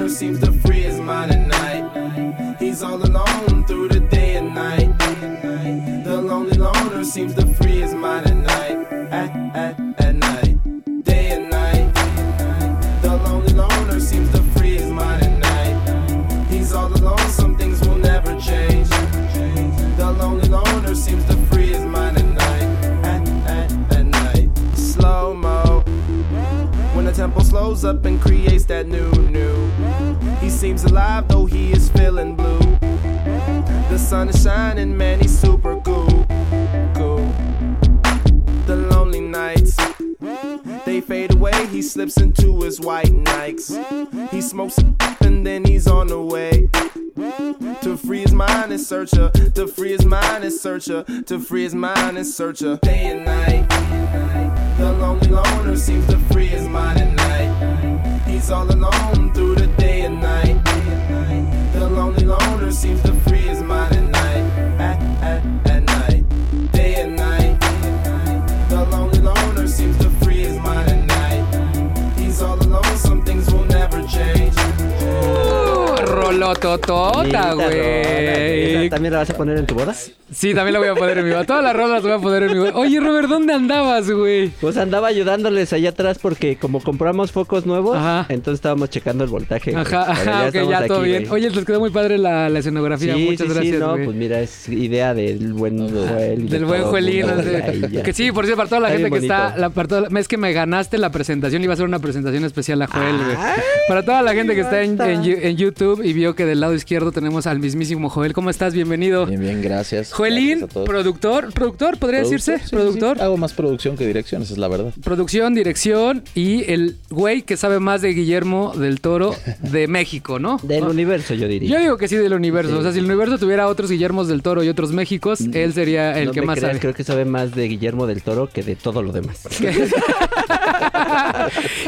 loner seems to free his mind at night. He's all alone through the day and night. The lonely loner seems to free his mind at night. At, at, at night. Day and night. The lonely loner seems to free his mind at night. He's all alone, some things will never change. The lonely loner seems to free his mind at night. At, at, at night. Slow mo. When the tempo slows up and creates that new. Seems alive, though he is feeling blue. The sun is shining, man, he's super cool. Cool. The lonely nights. They fade away, he slips into his white Nikes. He smokes a and then he's on the way. To free his mind and search her. To free his mind and search her. To free his mind and search her. Day and night. The lonely loner seems to free his mind at night. He's all alone through the day and night. Loner seems to free Rolototota, güey. ¿Esa ¿También la vas a poner en tu boda? Sí, también la voy a poner en mi boda. Todas las rolas las voy a poner en mi boda. Oye, Robert, ¿dónde andabas, güey? Pues andaba ayudándoles allá atrás porque como compramos focos nuevos, Ajá. entonces estábamos checando el voltaje. güey. Ajá, ajá, ok, ya aquí, todo bien. güey. Oye, les quedó muy padre la, la escenografía. sí, Muchas sí, gracias, sí, no, güey. pues mira, es idea del buen Joel. de Del buen Joelín. Que sí, por cierto, para toda la Está gente que está. La, para toda- es que me ganaste la presentación. Iba a ser una presentación especial a Joel, güey. Para toda la gente que está en, en YouTube y vio que del lado izquierdo tenemos al mismísimo Joel. ¿Cómo estás? Bienvenido. Bien, bien, gracias. Joelín, Gracias productor, productor, podría decirse, Sí, productor. sí. Hago más producción que dirección, esa es la verdad. Producción, dirección y el güey que sabe más de Guillermo del Toro de México, ¿no? Del ¿No? universo, yo diría. Yo digo que sí del universo. Sí. O sea, si el universo tuviera otros Guillermos del Toro y otros Méxicos, él sería el No que me más creas, sabe. Creo que sabe más de Guillermo del Toro que de todo lo demás.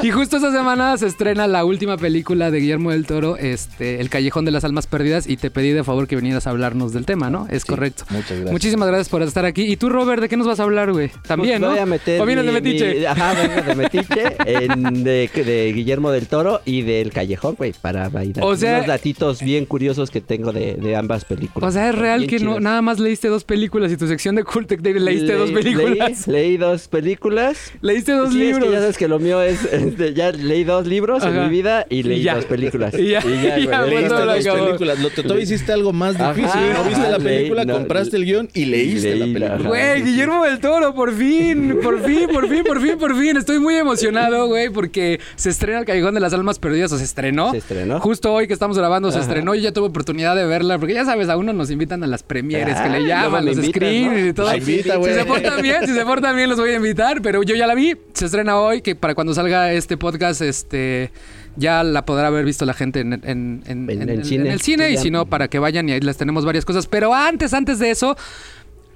y justo esta semana se estrena la última película de Guillermo del Toro, este, El Callejón de las Almas Perdidas, y te pedí de favor que vinieras a hablarnos del tema, ¿no? Es Sí, correcto. Muchas gracias. Muchísimas gracias por estar aquí. ¿Y tú, Robert, de qué nos vas a hablar, güey? También, Pues ¿no? Voy a meter ¿O vienes de mi- Metiche? mi- ajá, vengo de Metiche, en- de, de Guillermo del Toro y del Callejón, güey, para bailar. O sea- unos datitos bien curiosos que tengo de, de ambas películas. O sea, es real Bien que no, nada más leíste dos películas y tu sección de Cultec David leíste Le- dos películas. Leí, leí dos películas. Leíste dos Sí, es que libros. ya sabes que lo mío es, este, ya leí dos libros Ajá. en mi vida y Y leí ya. dos películas. Y ya, güey, ya, leí pues, Leíste dos acabó. películas. Lo, tú hiciste algo más Ajá, difícil. no viste la leí- película, no, compraste el guion y leíste leí la la- película. Güey, Guillermo del Toro, por fin, por fin, por fin, por fin, por fin. Estoy muy emocionado, güey, porque se estrena El Callejón de las Almas Perdidas, o se estrenó. Se estrenó. Justo hoy que estamos grabando se Ajá. estrenó y ya tuve oportunidad de verla, porque ya sabes, a uno nos invitan a las premieres, que Ah, le luego llaman, los ¿no? y todo. Invita, si güey. se portan bien, si se portan bien los voy a invitar, pero yo ya la vi. Se estrena hoy, que para cuando salga este podcast, este... Ya la podrá haber visto la gente en, en- en- En en- el cine. en el cine y si no, para que vayan y ahí les tenemos varias cosas. Pero antes, antes de eso,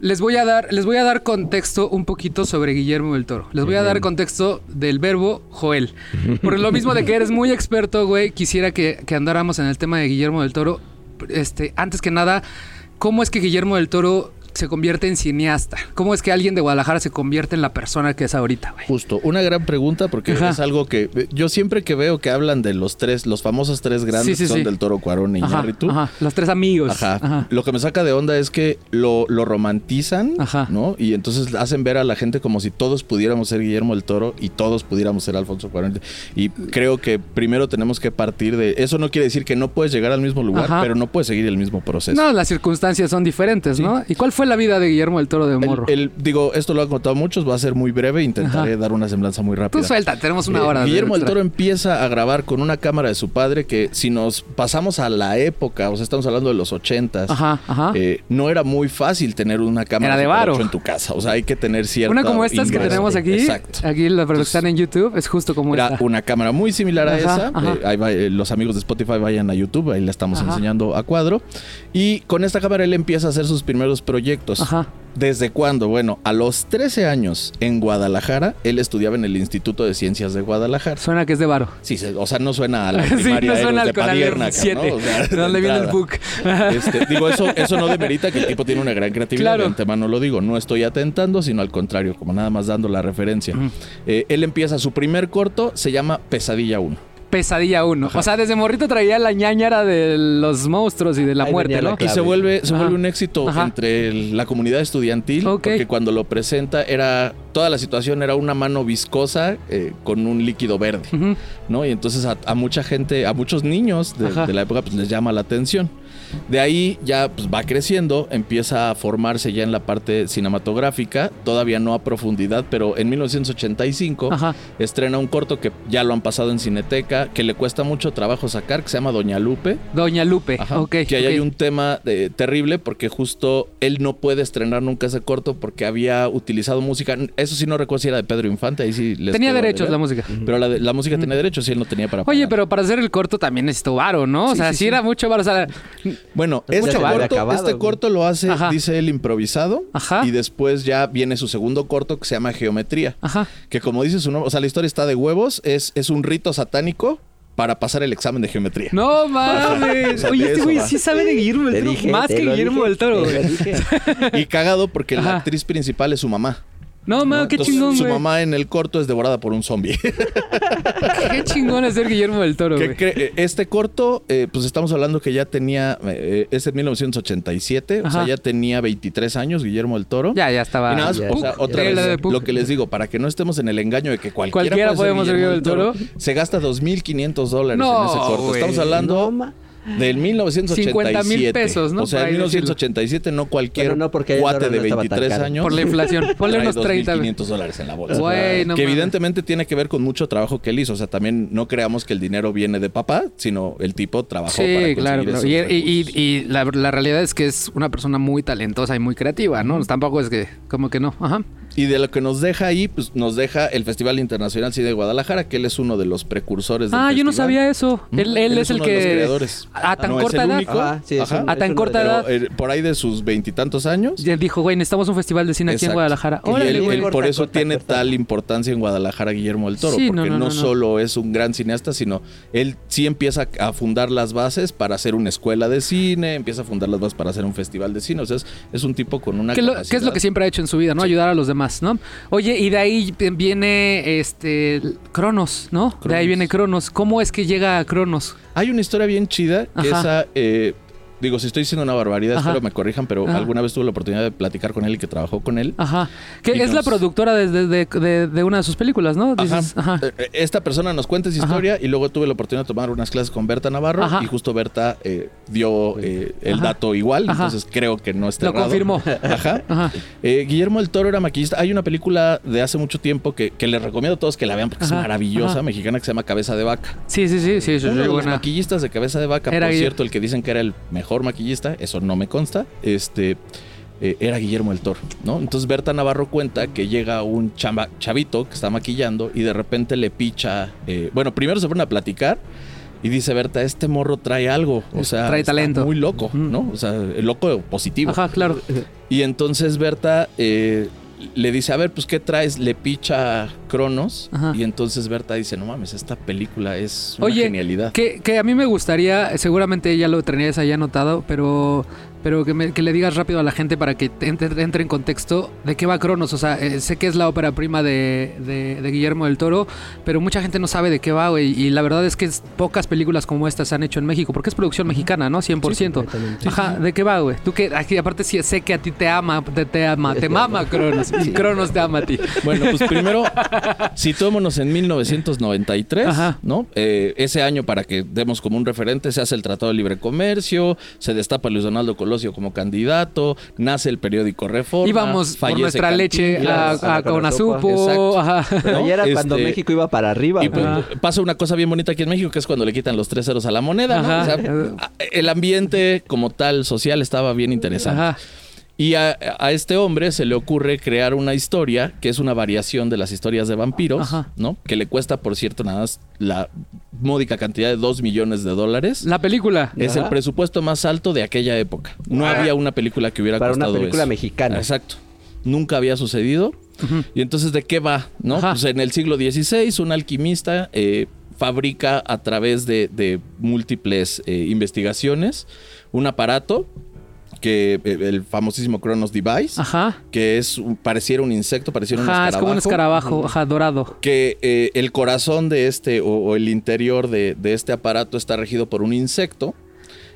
les voy a dar, les voy a dar contexto un poquito sobre Guillermo del Toro. Les voy a dar contexto del verbo Joel. Por lo mismo de que eres muy experto, güey, quisiera que, que andáramos en el tema de Guillermo del Toro. Este, antes que nada, ¿cómo es que Guillermo del Toro se convierte en cineasta? ¿Cómo es que alguien de Guadalajara se convierte en la persona que es ahorita, güey? Justo, una gran pregunta porque Ajá. es algo que eh, yo siempre que veo que hablan de los tres, los famosos tres grandes Sí, son sí. del Toro Cuarón y Ajá, Iñárritu. ajá, los tres amigos. Ajá. Ajá. Lo que me saca de onda es que lo, lo romantizan, Ajá. ¿no? Y entonces hacen ver a la gente como si todos pudiéramos ser Guillermo del Toro y todos pudiéramos ser Alfonso Cuarón. Y creo que primero tenemos que partir de... Eso no quiere decir que no puedes llegar al mismo lugar, Ajá. pero no puedes seguir el mismo proceso. No, las circunstancias son diferentes, ¿no? ¿Y cuál fue la vida de Guillermo del Toro de Morro? el- digo, esto lo han contado muchos, va a ser muy breve, intentaré Ajá. dar una semblanza muy rápida. Tú suelta, tenemos una Eh, hora. de Guillermo del. Toro empieza a grabar con una cámara de su padre que si nos pasamos a la época, o sea, estamos hablando de los ochentas, Ajá, ajá. eh, no era muy fácil tener una cámara Era de varo. 8 en tu casa. O sea, hay que tener cierta Una como estas que tenemos aquí, Exacto. aquí la están en YouTube, es justo como Era esta. una cámara muy similar a Ajá, esa. Eh, ahí va, eh, los amigos de Spotify vayan a YouTube, ahí la estamos enseñando a cuadro. Y con esta cámara él empieza a hacer sus primeros proyectos. Ajá. ¿Desde cuándo? Bueno, a los 13 años en Guadalajara, él estudiaba en el Instituto de Ciencias de Guadalajara. Suena que es de varo. Sí, o sea, no suena a la Sí, primaria no suena Eros al de Padierna, 7, ¿no? O sea, viene el book. Este, digo, eso, eso no demerita que el tipo tiene una gran creatividad. Claro. De antemano lo digo. No estoy atentando, sino al contrario, como nada más dando la referencia. Eh, él empieza su primer corto, se llama Pesadilla 1. Pesadilla 1. O sea, desde morrito traía la ñañara de los monstruos y de la Ahí muerte, la ¿no? Y se vuelve, se Ajá. vuelve un éxito Ajá. entre el- la comunidad estudiantil, porque cuando lo presenta era toda la situación era una mano viscosa eh, con un líquido verde, ¿no? Y entonces a, a mucha gente, a muchos niños de, de la época, pues les llama la atención. De ahí ya pues, va creciendo, empieza a formarse ya en la parte cinematográfica, todavía no a profundidad, pero en 1985 Ajá. estrena un corto que ya lo han pasado en Cineteca, que le cuesta mucho trabajo sacar, que se llama Doña Lupe. Doña Lupe. Ajá, ok. que ahí hay un tema eh, terrible porque justo él no puede estrenar nunca ese corto porque había utilizado música. Eso sí no recuerdo si era de Pedro Infante, ahí sí les Tenía derechos la música. Pero la, de- la música tenía derechos y él no tenía para Oye, pero para hacer el corto también necesito varo, ¿no? o sea, sí, sí, sí. era mucho varo. O sea, Bueno, este corto, acabado, este corto lo hace, Ajá. dice él, improvisado. Ajá. Y después ya viene su segundo corto que se llama Geometría. Ajá. Que como dice su nombre, o sea, la historia está de huevos, es, es un rito satánico para pasar el examen de geometría. no mames. Oye, este güey sí sabe de Guillermo del Toro. dije, más que Guillermo dije, del Toro, güey. Y cagado porque Ajá. la actriz principal es su mamá. No, mames, qué Entonces, chingón, Su güey. mamá en el corto es devorada por un zombie. Qué chingón ser Guillermo del Toro, güey. cre- Este corto, eh, pues estamos hablando que ya tenía, eh, es en 1987, o Ajá. sea, ya tenía 23 años Guillermo del Toro. Ya, ya estaba. Y nada más, ya, o sea, ya, otra ya. vez, lo que les digo, para que no estemos en el engaño de que cualquiera, Cualquiera puede ser podemos ser Guillermo del se gasta 2.500 dólares No, en ese corto. güey. Estamos hablando No, del 50,000 1987. pesos, ¿no? O sea, en ahí decirlo. 1987 no cualquier no, porque cuate de no estaba tan 23 caro. años Por la inflación. Ponle unos 30. 2.500 dólares en la bolsa. No que mames. evidentemente tiene que ver con mucho trabajo que él hizo. O sea, también no creamos que el dinero viene de papá, sino el tipo trabajó para Sí, conseguir claro. claro. esos Y, y- y la, la realidad es que es una persona muy talentosa y muy creativa, ¿no? Tampoco es que, como que no. Ajá. Y de lo que nos deja ahí, pues nos deja el Festival Internacional Cine de Guadalajara, que él es uno de los precursores del Ah, yo no sabía eso. Ujú. Él, él es el uno de los que. creadores. A tan No es corta el edad. único. Ajá, sí, es Ajá. un- A tan es corta edad. Pero, eh, por ahí de sus veintitantos años. Ya dijo, güey, necesitamos un festival de cine aquí en. Guadalajara. Y Órale, él- güey. él por Corta, eso corta, tiene corta. tal importancia en Guadalajara Guillermo del Toro, Sí, porque no, no, no, no, no. solo es un gran cineasta, sino él sí empieza a fundar las bases para hacer una escuela de cine, empieza a fundar las bases para hacer un festival de cine, o sea, es, es un tipo con una ¿Qué, lo- qué es lo que siempre ha hecho en su vida, no? Ayudar a los demás, ¿no? Oye, y de ahí viene este Cronos, ¿no? De ahí viene Cronos. ¿Cómo es que llega a Cronos? Hay una historia bien chida que Ajá. esa eh, Digo, si estoy diciendo una barbaridad, Ajá. espero me corrijan, pero Ajá. alguna vez tuve la oportunidad de platicar con él y que trabajó con él. Ajá. Que es la productora de, de- de- de- de una de sus películas, ¿no? Dices, ajá. Eh, eh, Esta persona nos cuenta esa historia y luego tuve la oportunidad de tomar unas clases con Berta Navarro y justo Berta eh, dio eh, el dato igual, entonces creo que no está Lo errado. confirmó. Ajá. Ajá. Eh, Guillermo del Toro era maquillista. Hay una película de hace mucho tiempo que, que les recomiendo a todos que la vean porque es maravillosa, mexicana, que se llama Cabeza de Vaca. Sí, sí, sí, sí, Uno de los buena. maquillistas de Cabeza de Vaca, Era por cierto, el que dicen que era el mejor maquillista, eso no me consta, este, eh, era Guillermo del Toro, ¿no? Entonces Berta Navarro cuenta que llega un chamba- chavito que está maquillando y de repente le picha, eh, bueno, primero se ponen a platicar y dice Berta, este morro trae algo, o sea, Trae talento. muy loco. ¿no? O sea, el loco positivo. Ajá, claro. Y entonces Berta eh, le dice, a ver, pues, ¿qué traes? Le picha Cronos. Ajá. Y entonces Berta dice, no mames, esta película es una Oye, genialidad. Que, que a mí me gustaría, seguramente ya lo tenías ahí anotado, pero, pero que, me- que le digas rápido a la gente para que entre, entre en contexto de qué va Cronos. O sea, eh, sé que es la ópera prima de, de- de Guillermo del Toro, pero mucha gente no sabe de qué va, güey. Y la verdad es que es- pocas películas como estas se han hecho en México, porque es producción mexicana, ¿no? 100%. completamente. Ajá, ¿de qué va, güey? Tú que aquí, aparte, sí, sé que a ti te ama, te, te ama, te mama Cronos. Y Cronos te ama a ti. Bueno, pues primero, situémonos en 1993, Ajá. ¿no? Eh, ese año, para que demos como un referente, se hace el Tratado de Libre Comercio, se destapa Luis Donaldo Colosio como candidato, nace el periódico Reforma. Íbamos por nuestra leche a, a. Ajá. Pero ¿no? ya era cuando Este, México iba para arriba. Y pues, pasa una cosa bien bonita aquí en México, que es cuando le quitan los tres ceros a la moneda, ¿no? Ajá. O sea, el ambiente como tal social estaba bien interesante. Ajá. Y a, a este hombre se le ocurre crear una historia que es una variación de las historias de vampiros, Ajá. ¿no? Que le cuesta, por cierto, nada más la módica cantidad de 2 millones de dólares. La película. es Ajá. el presupuesto más alto de aquella época. No había una película que hubiera Para una costado película eso. mexicana. Exacto. Nunca había sucedido. Y entonces, ¿de qué va? ¿No? Ajá. Pues en el siglo XVI, un alquimista eh, fabrica a través de, de múltiples eh, investigaciones un aparato que eh, el famosísimo Chronos Device, Ajá. que es pareciera un insecto, pareciera un Ajá, es escarabajo. como un escarabajo, ajá, dorado. Que eh, el corazón de este o, o el interior de, de este aparato está regido por un insecto.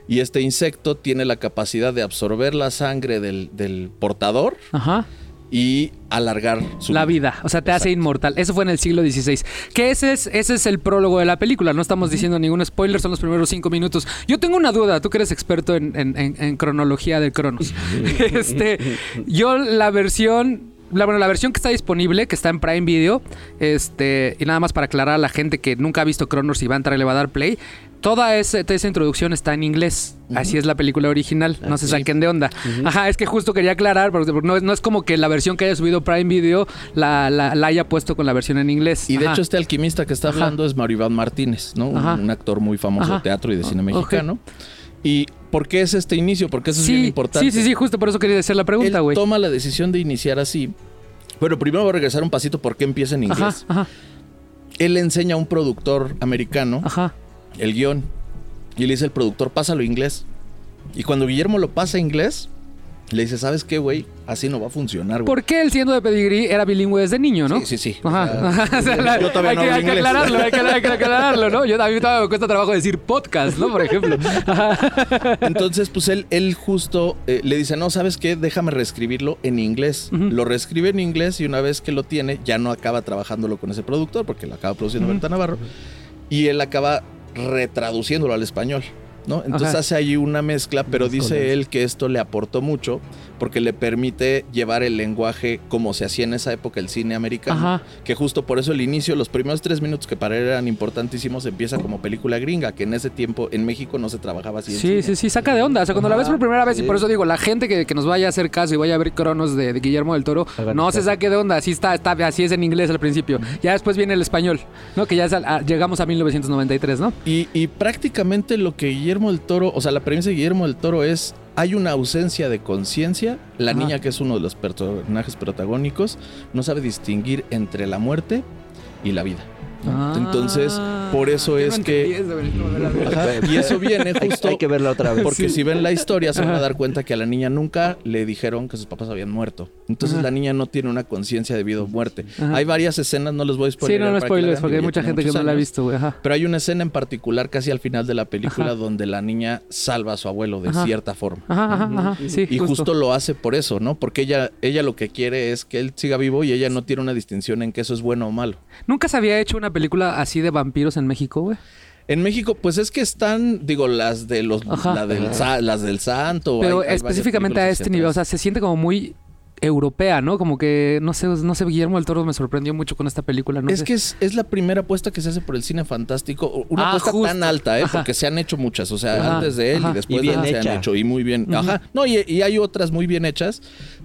Y este insecto tiene la capacidad de absorber la sangre del, del portador Ajá. Y alargar su La vida, o sea, te hace inmortal. Eso fue en el siglo XVI. Que ese es, ese es el prólogo de la película. No estamos diciendo ningún spoiler, son los primeros cinco minutos. Yo tengo una duda, tú que eres experto en, en- en- en cronología de Cronos. este, yo la versión. La, bueno, la versión que está disponible, que está en Prime Video, este, y nada más para aclarar a la gente que nunca ha visto Cronos y va a entrar y le va a dar play, toda esa, toda esa introducción está en inglés. Así es la película original, no se saquen de onda. Ajá, es que justo quería aclarar, porque no, es- no es como que la versión que haya subido Prime Video la, la- la haya puesto con la versión en inglés. Y de Ajá. hecho este alquimista que está Ajá. hablando es Iván Martínez, ¿no? Un- Ajá. Un, actor muy famoso de teatro y de cine mexicano. ¿Y por qué es este inicio? Porque eso es bien importante. sí, sí, sí, justo por eso quería hacer la pregunta, Él güey. toma la decisión de iniciar así. Bueno, primero voy a regresar un pasito por qué empieza en inglés. ajá, Él enseña a un productor americano ajá. El guion y le dice al productor, pásalo inglés. Y cuando Guillermo lo pasa a inglés, le dice, ¿sabes qué, güey? Así no va a funcionar, güey. ¿Por qué él siendo de pedigrí era bilingüe desde niño, no? Sí, sí, sí. Ajá. O sea, la- yo todavía hay, no que, hay que aclararlo, hay que, hay que aclararlo, ¿no? Yo, a mí todavía me cuesta trabajo decir podcast, ¿no? Por ejemplo. Ajá. Entonces, pues él, él justo eh, le dice, no, ¿sabes qué? Déjame reescribirlo en inglés. Ujú. Lo reescribe en inglés y una vez que lo tiene, ya no acaba trabajándolo con ese productor porque lo acaba produciendo Ujú. Berta Navarro. Y él acaba retraduciéndolo al español. ¿No? Entonces Ajá. hace ahí una mezcla, pero dice él que esto le aportó mucho porque le permite llevar el lenguaje como se hacía en esa época el cine americano. Ajá. Que justo por eso el inicio, los primeros tres minutos que para él eran importantísimos, empieza como película gringa, que en ese tiempo en México no se trabajaba así. Sí, cine. sí, sí, saca de onda. O sea, cuando la ves por primera vez, y por eso digo, la gente que, que nos vaya a hacer caso y vaya a ver Cronos de, de Guillermo del Toro, no se saque de onda. Así está, está, así es en inglés al principio. Ya después viene el español, ¿no? Que ya es al- a- llegamos a 1993, ¿no? Y, y prácticamente lo que Guillermo del Toro, o sea, la premisa de Guillermo del Toro es, hay una ausencia de conciencia, la Ajá. niña que es uno de los personajes protagónicos, no sabe distinguir entre la muerte y la vida. ¿No? Entonces, por eso Ah, no es que... eso, a. Ajá, y eso viene Hay, justo hay que verla otra vez. porque Sí. si ven la historia se van a dar cuenta que a la niña nunca le dijeron que sus papás habían muerto. Entonces Ajá. la niña no tiene una conciencia de vida o muerte. Ajá. Hay varias escenas, no les voy a Sí, spoiler. no, no spoilers, porque hay mucha gente que no la ha visto, güey. Pero hay una escena en particular casi al final de la película Ajá. donde la niña salva a su abuelo de Ajá. cierta forma. Ajá, ajá, ajá. Sí, Y justo. lo hace por eso, ¿no? Porque ella, ella lo que quiere es que él siga vivo y ella no tiene una distinción en que eso es bueno o malo. Nunca se había hecho una película así de vampiros en México, güey. En México, pues es que están, digo, las de los, Ajá. la del, las del santo. Pero hay- hay varias específicamente a este nivel, o sea, se siente como muy europea, ¿no? Como que, no sé, no sé, Guillermo del Toro me sorprendió mucho con esta película, ¿no? es sé. que es, es la primera apuesta que se hace por el cine fantástico. Una Ah, apuesta justo. tan alta, ¿eh? Ajá. Porque se han hecho muchas. O sea, Ajá, antes de él ajá. y después Y bien de él se han hecho. Y muy bien. Ajá. No, y, y hay otras muy bien hechas.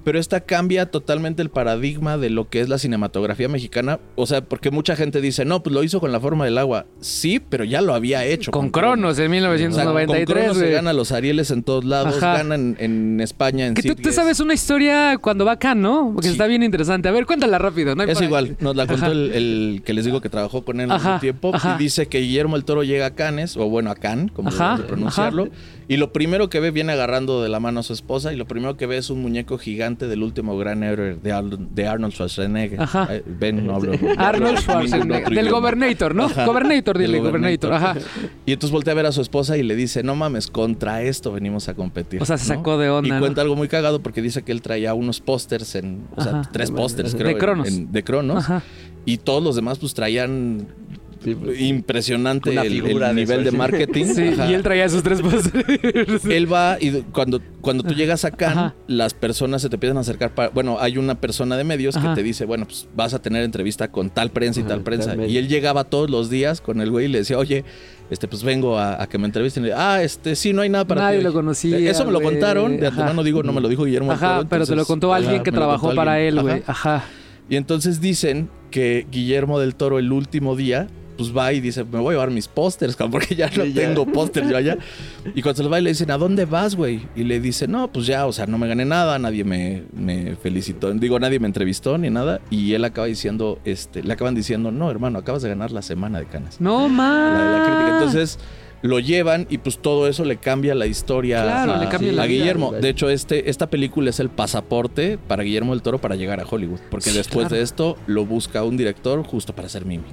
Pero esta cambia totalmente el paradigma de lo que es la cinematografía mexicana. O sea, porque mucha gente dice, no, pues lo hizo con la forma del agua. Sí, pero ya lo había hecho. Con Cronos en O sea, con 1993, Cronos se gana los Arieles en todos lados, Ajá. ganan en España en Que tú te sabes una historia cuando va acá, ¿no? Porque Sí. está bien interesante. A ver, cuéntala rápido, ¿no? hay Es igual, nos la contó el, el que les digo que trabajó con él Ajá, un tiempo ajá. y dice que Guillermo el Toro llega a Cannes, o bueno, a Cannes, como pronunciarlo, y lo primero que ve viene agarrando de la mano a su esposa y lo primero que ve es un muñeco gigante del último gran héroe de, Ar- de Arnold Schwarzenegger. Ajá. Eh, ven, no hablo. no Arnold Schwarzenegger. Del. Gobernator, ¿no? Ajá, Gobernator, dile, Gobernator. Ajá. Y entonces voltea a ver a su esposa y le dice, no mames, contra esto venimos a competir. O sea, se ¿no? sacó de onda, Y ¿no? cuenta algo muy cagado porque dice que él traía unos pósters en, o sea, Ajá. tres pósters De creo. en- Cronos. en- de Cronos. Ajá. Y todos los demás pues traían impresionante Una el, el de nivel de marketing. Sí, y él traía sus tres pósters. Él va y cuando, cuando tú llegas a Cannes, Ajá. las personas se te empiezan a acercar. para- bueno, hay una persona de medios Ajá. que te dice, bueno, pues vas a tener entrevista con tal prensa y Ajá, tal prensa. tal. Y él llegaba todos los días con el güey y le decía, oye, este, pues vengo a, a que me entrevisten. Y le, ah, este, sí, no hay nada para Nadie ti. lo hoy". conocía, Eso me lo contaron. De antemano digo, no me lo dijo Guillermo. del Ajá, pero te lo contó alguien que trabajó para alguien. él, güey. Ajá. Y entonces dicen que Guillermo del Toro el último día, pues va y dice, me voy a llevar mis pósters, porque ya no ya. tengo pósters yo allá. Y cuando se los va y le dicen, ¿a dónde vas, güey? Y le dice, no, pues ya, o sea, no me gané nada, nadie me, me felicitó, digo, nadie me entrevistó ni nada. Y él acaba diciendo, este, le acaban diciendo, no, hermano, acabas de ganar la semana de canas. No La más. de la crítica. Entonces lo llevan y pues todo eso le cambia la historia Claro, a, le cambia a la. Guillermo. De hecho, este, esta película es el pasaporte para Guillermo del Toro para llegar a Hollywood. Porque Sí, después claro. de esto lo busca un director justo para hacer Mimic.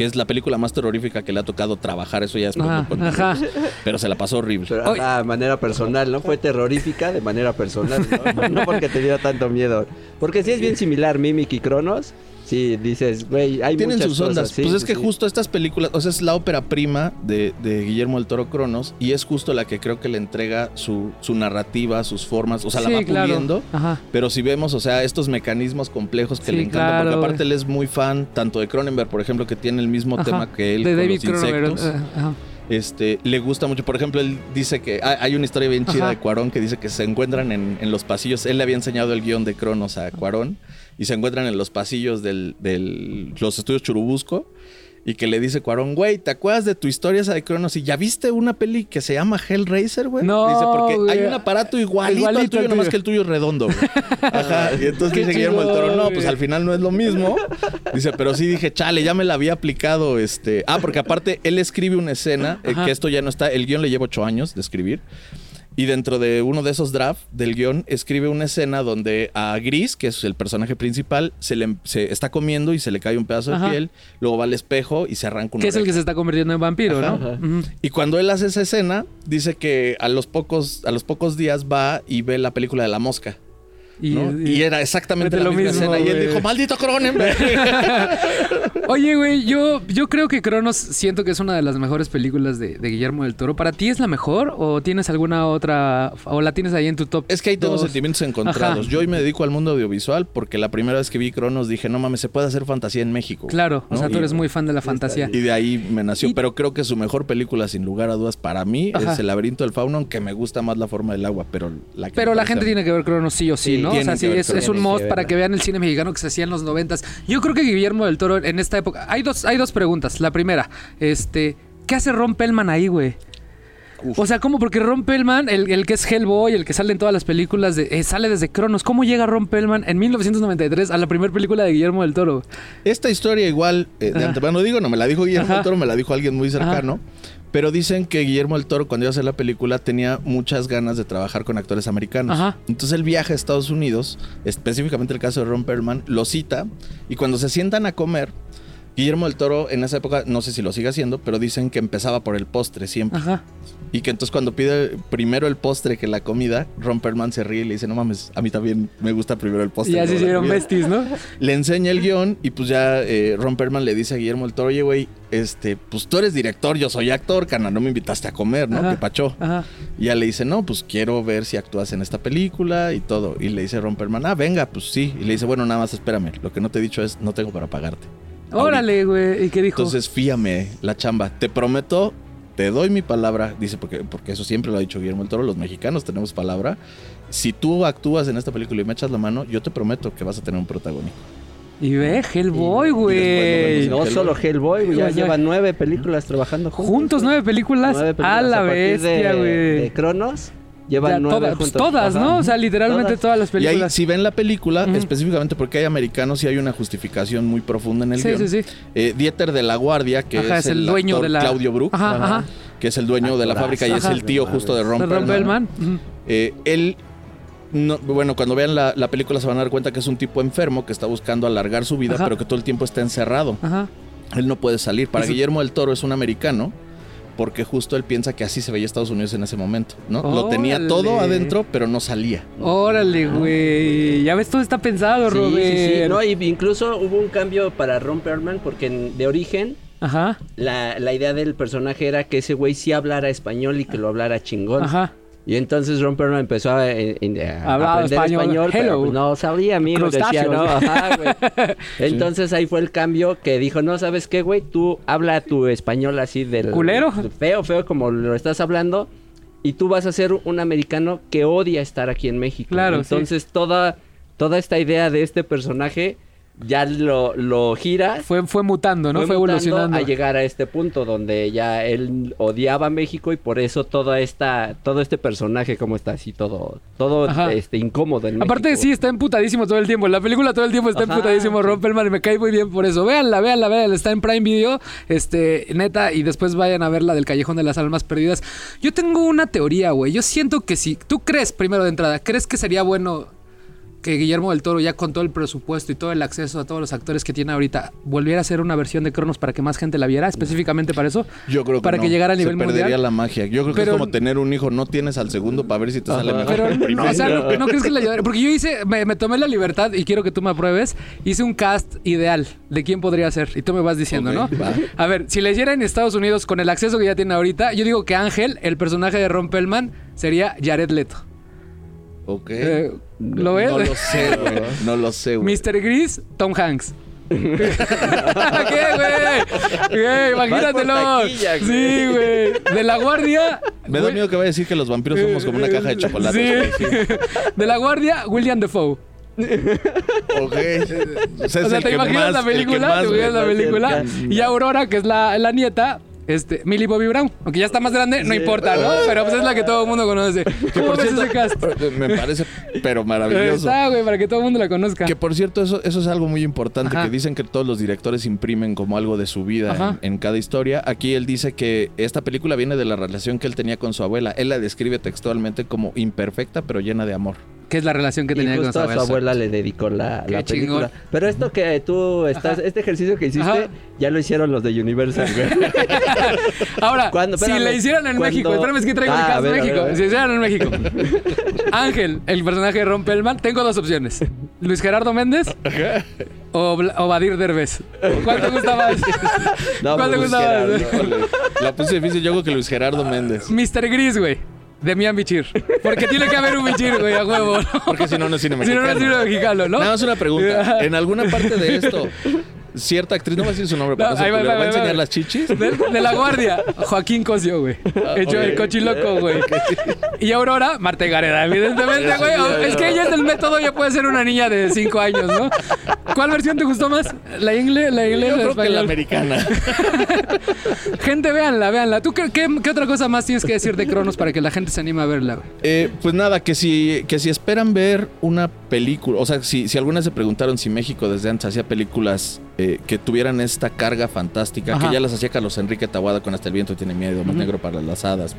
Que es la película más terrorífica que le ha tocado trabajar, eso ya es ajá. pero se la pasó horrible. Pero a manera personal, ¿no? Fue terrorífica de manera personal, ¿no? No porque te dio tanto miedo. Porque sí es bien similar Mimic y Cronos. Sí, dices, güey, hay Tienen muchas sus ondas. cosas, sí, pues es que sí. justo estas películas, o sea, es la ópera prima de, de Guillermo del Toro Cronos y es justo la que creo que le entrega su, su narrativa, sus formas, o sea, Sí, la va claro. puliendo. Ajá. Pero si vemos, o sea, estos mecanismos complejos que Sí, le encantan, claro, porque aparte él es muy fan tanto de Cronenberg, por ejemplo, que tiene el mismo Ajá. tema que él de con David los Cronenberg. insectos. eh, ajá. Este, le gusta mucho. Por ejemplo, él dice que hay hay una historia bien chida Ajá. de Cuarón que dice que se encuentran en, en los pasillos. Él le había enseñado el guion de Cronos a Cuarón y se encuentran en los pasillos de del, los estudios Churubusco. Y que le dice Cuarón, güey, ¿te acuerdas de tu historia esa de Cronos? Y ya viste una peli que se llama Hellraiser, güey. No, Dice, porque güey. hay un aparato igualito, Igualito al tuyo, nomás que el tuyo es redondo, güey. Ajá. Y entonces Qué dice Guillermo del Toro, no, güey. pues al final no es lo mismo. Dice, pero sí dije, chale, ya me la había aplicado. este Ah, porque aparte él escribe una escena, eh, que esto ya no está, el guion le lleva ocho años de escribir. Y dentro de uno de esos drafts del guion, escribe una escena donde a Gris, que es el personaje principal, se le se está comiendo y se le cae un pedazo Ajá. de piel, luego va al espejo y se arranca una Que es el que se está convirtiendo en vampiro, Ajá. ¿no? Y cuando él hace esa escena, dice que a los pocos, a los pocos días va y ve la película de la mosca. Y, ¿no? Y era exactamente la lo misma mismo, escena. Y él dijo, maldito Cronenberg. Oye, güey, yo, yo creo que Cronos siento que es una de las mejores películas de, de Guillermo del Toro. ¿Para ti es la mejor o tienes alguna otra o la tienes ahí en tu top? Es que ahí tengo sentimientos encontrados. Ajá. Yo hoy me dedico al mundo audiovisual porque la primera vez que vi Cronos dije, no mames, se puede hacer fantasía en México. Claro, o sea, tú Y- eres muy fan de la fantasía. Y de ahí me nació. Pero creo que su mejor película, sin lugar a dudas, para mí Ajá. es El laberinto del fauno, aunque me gusta más la forma del agua. Pero la, que Pero la gente tiene que ver Cronos sí o sí, Sí, ¿no? Tienen sea, sí, es, un must para que vean el cine mexicano que se hacía en los noventas. Yo creo que Guillermo del Toro en esta época... Hay dos, hay dos preguntas. La primera, este... ¿Qué hace Ron Pellman ahí, güey? O sea, ¿cómo? Porque Ron Pellman, el, el que es Hellboy, el que sale en todas las películas, de, eh, sale desde Cronos. ¿Cómo llega Ron Pellman en 1993 a la primera película de Guillermo del Toro? Esta historia igual, eh, de antemano digo, no me la dijo Guillermo Ajá. del Toro, me la dijo alguien muy cercano. Pero dicen que Guillermo del Toro, cuando iba a hacer la película, tenía muchas ganas de trabajar con actores americanos. Ajá. Entonces él viaja a Estados Unidos, específicamente el caso de Ron Perlman, lo cita y cuando se sientan a comer, Guillermo del Toro en esa época, no sé si lo sigue haciendo, pero dicen que empezaba por el postre siempre. Ajá. Y que entonces cuando pide primero el postre que la comida, Ron Perlman se ríe y le dice, no mames, a mí también me gusta primero el postre. Y así hicieron comida". besties, ¿no? Le enseña el guion y pues ya eh, Ron Perlman le dice a Guillermo del Toro, oye, güey, este, pues tú eres director, yo soy actor, cana, no me invitaste a comer, ¿no? Ajá. Que pachó. Ajá. Y ya le dice, no, pues quiero ver si actúas en esta película y todo. Y le dice Ron Perlman, ah, venga, pues sí. Y le dice, bueno, nada más espérame, lo que no te he dicho es, no tengo para pagarte. Órale, güey. ¿Y qué dijo? Entonces fíame la chamba. Te prometo, te doy mi palabra. Dice, porque, porque eso siempre lo ha dicho Guillermo del Toro, los mexicanos tenemos palabra. Si tú actúas en esta película y me echas la mano, yo te prometo que vas a tener un protagónico. Y ve, Hellboy, güey. No Hellboy. solo Hellboy, güey, ya llevan nueve películas trabajando juntos. Juntos, nueve películas. Nueve películas. A la partir bestia, de- güey. De Cronos, llevan Ya nueve todas, pues todas, Ajá. ¿no? O sea, literalmente Todas. todas las Y ahí, películas. si ven la película, específicamente porque hay americanos y hay una justificación muy profunda en el Sí, guion. sí, sí. Eh, Dieter de la Guardia, que Ajá, es, es el dueño actor de la- Claudio Brook, Ajá, ajá. que es el dueño de la fábrica y es el tío justo de. Ujú. Eh, él, no- bueno, cuando vean la, la película se van a dar cuenta que es un tipo enfermo que está buscando alargar su vida, Ajá. pero que todo el tiempo está encerrado. Ajá. Él no puede salir. Para Eso- Guillermo del Toro es un americano. Porque justo él piensa que así se veía Estados Unidos en ese momento, ¿no? Lo tenía todo adentro, pero no salía. Órale, güey. Ya ves, todo está pensado, Sí, Robert. sí, sí. No, y incluso hubo un cambio para Ron Perlman porque en- de origen Ajá. la, la idea del personaje era que ese güey sí hablara español y que lo hablara chingón. Ajá. Y entonces Ron Perlman empezó a, en- en- a Hablaba aprender español. español, pero pues no sabía, amigo, decía. ¿no? Ajá, güey. Entonces ahí fue el cambio que dijo, no, ¿sabes qué, güey? Tú habla tu español así del... ¿Culero? Feo, feo, como lo estás hablando. Y tú vas a ser un americano que odia estar aquí en México. Claro, sí. Entonces toda, toda esta idea de este personaje ya lo, lo giras Fue, fue mutando, ¿no? Fue, mutando evolucionando. a llegar a este punto donde ya él odiaba a México y por eso toda esta todo este personaje como está así todo todo Ajá. este incómodo en Aparte, México. sí, está emputadísimo todo el tiempo. En la película todo el tiempo está Ajá, emputadísimo Perlman y me cae muy bien por eso. Véanla, véanla, véanla. Está en Prime Video, este, neta, y después vayan a ver la del Callejón de las Almas Perdidas. Yo tengo una teoría, güey. Yo siento que si tú crees, primero de entrada, crees que sería bueno que Guillermo del Toro, ya con todo el presupuesto y todo el acceso a todos los actores que tiene ahorita, volviera a hacer una versión de Cronos para que más gente la viera, específicamente para eso? Yo creo que Para no. que llegara a Se nivel perdería mundial. la magia. Yo creo que Pero- es como tener un hijo. No tienes al segundo para ver si te sale mejor. Pero, que el no, o sea, ¿no, no crees que le ayudaría? Porque yo hice, me, me tomé la libertad y quiero que tú me apruebes. Hice un cast ideal de quién podría ser. Y tú me vas diciendo, ¿no? va. A ver, si le hiciera en Estados Unidos con el acceso que ya tiene ahorita, yo digo que Ángel, el personaje de Ron Pellman, sería Jared Leto. Ok. Eh, ¿Lo ves? No lo sé, güey. No lo sé, güey. Mr. Gris, Tom Hanks. ¿Qué, güey? Güey, Imagínatelo. Taquilla, güey. sí, güey. De la guardia. Me da miedo que vaya a decir que los vampiros somos como una caja de chocolate. Sí. De la guardia, William Defoe. Ok. O sea, O ¿te imaginas más- la película? más, ¿Te imaginas la película? Y Aurora, que es la, la nieta, este, Millie Bobby Brown. Aunque ya está más grande, no importa, ¿no? Pero pues es la que todo el mundo conoce. ¿Cómo Por cierto, ese cast? me parece, pero maravilloso. Está, güey, para que todo el mundo la conozca. Que por cierto, eso, eso es algo muy importante, Ajá. que dicen que todos los directores imprimen como algo de su vida en, en cada historia. Aquí él dice que esta película viene de la relación que él tenía con su abuela. Él la describe textualmente como imperfecta pero llena de amor. ¿Qué es la relación que Y tenía con su a su abuela? le dedicó la, la película. chingón. Pero esto que tú estás, Ajá. este ejercicio que hiciste, Ajá. ya lo hicieron los de Universal, güey. Ahora, ¿Cuándo? si le hicieran en ¿Cuándo? México, espérame, es que traigo el Ah, a caso de ver, a México. Si le hicieran en México. Ángel, el personaje de Ron Pellman, tengo dos opciones. Luis Gerardo Méndez o, o Badir Derbez. ¿Cuál te gusta más? No, ¿Cuál te pues, gusta Gerardo. más? La puse difícil, yo creo que Luis Gerardo Méndez. Mr. Gris, güey. De Mian Bichir. Porque tiene que haber un Bichir, güey, a huevo, ¿no? Porque si no, no es cine Si no, no es mexicano. cine mexicano, ¿no? Nada más una pregunta. En alguna parte de esto, cierta actriz, no va a decir su nombre, pero No, no, sé, va, ¿le va, va a enseñar las chichis? De, de la guardia, Joaquín Cosio, güey. Hecho el ok. cochiloco, güey. Y Aurora, Marta Gareda, evidentemente, güey. Es que ella es del método, ya puede ser una niña de 5 años, ¿no? ¿Cuál versión te gustó más? ¿La inglés, la inglés Yo o la creo que la americana. Gente, véanla, véanla. ¿Tú qué, qué, qué otra cosa más tienes que decir de Cronos para que la gente se anime a verla, güey? Eh, pues nada, que si, que si esperan ver una película, o sea, si, si algunas se preguntaron si México desde antes hacía películas eh, que tuvieran esta carga fantástica, Ajá. que ya las hacía Carlos Enrique Tabuada con Hasta el viento tiene miedo, Más negro para las hadas,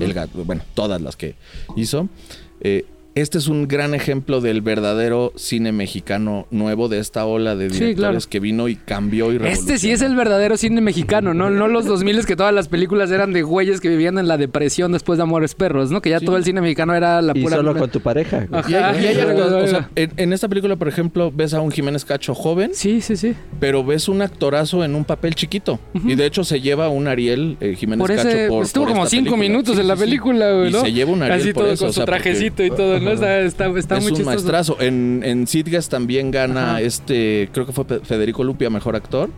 El gato, bueno, todas las que hizo. Eh, este es un gran ejemplo del verdadero cine mexicano nuevo, de esta ola de Sí, directores claro. que vino y cambió y revolucionó. Este sí es el verdadero cine mexicano, ¿no? No los 2000 que todas las películas eran de güeyes que vivían en la depresión después de Amores Perros, ¿no? Que ya todo el cine mexicano era la Y pura... solo con tu pareja. güey. Ajá. Y hay, y hay Ajá. actores- o sea, en, en esta película, por ejemplo, ves a un Jiménez Cacho joven, Sí, sí, sí. pero ves un actorazo en un papel chiquito. Y de hecho se lleva un Ariel eh, Jiménez Por Cacho por estuvo por como esta cinco película. minutos Sí, en la sí, sí. película, güey, Y se lleva un Ariel Así por todo eso, con o su sea, porque trajecito y todo, ¿no? Está, está, está es muy un chistoso. maestrazo. En, en Sitges también gana Ajá. este, creo que fue Federico Lupia, mejor actor.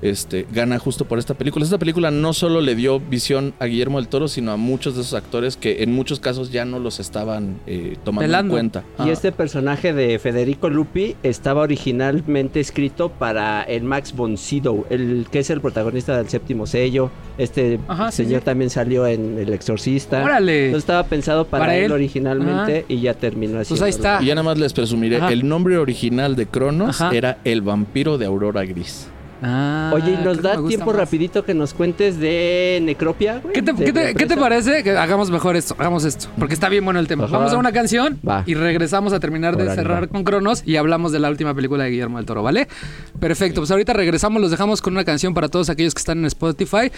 Este, gana justo por esta película. Esta película no solo le dio visión a Guillermo del Toro, sino a muchos de esos actores que en muchos casos ya no los estaban eh, tomando Pelando. en cuenta. Y este personaje de Federico Lupi estaba originalmente escrito para el Max von Sydow, el que es el protagonista del séptimo sello. Este Ajá, señor sí. también salió en El Exorcista. Órale. Entonces estaba pensado para, Para él, él. originalmente y ya terminó así. Pues ahí está. Y ya nada más les presumiré, Ajá. el nombre original de Cronos Ajá. era El vampiro de Aurora Gris. Ah, Oye, ¿y nos da tiempo más. rapidito que nos cuentes de Necropia, güey? ¿Qué te, De qué te- la qué te empresa? parece? Que hagamos mejor esto, hagamos esto, porque está bien bueno el tema. Ajá. Vamos a una canción Va. y regresamos a terminar de cerrar va. con Cronos y hablamos de la última película de Guillermo del Toro, ¿vale? Perfecto, pues ahorita regresamos, los dejamos con una canción para todos aquellos que están en Spotify.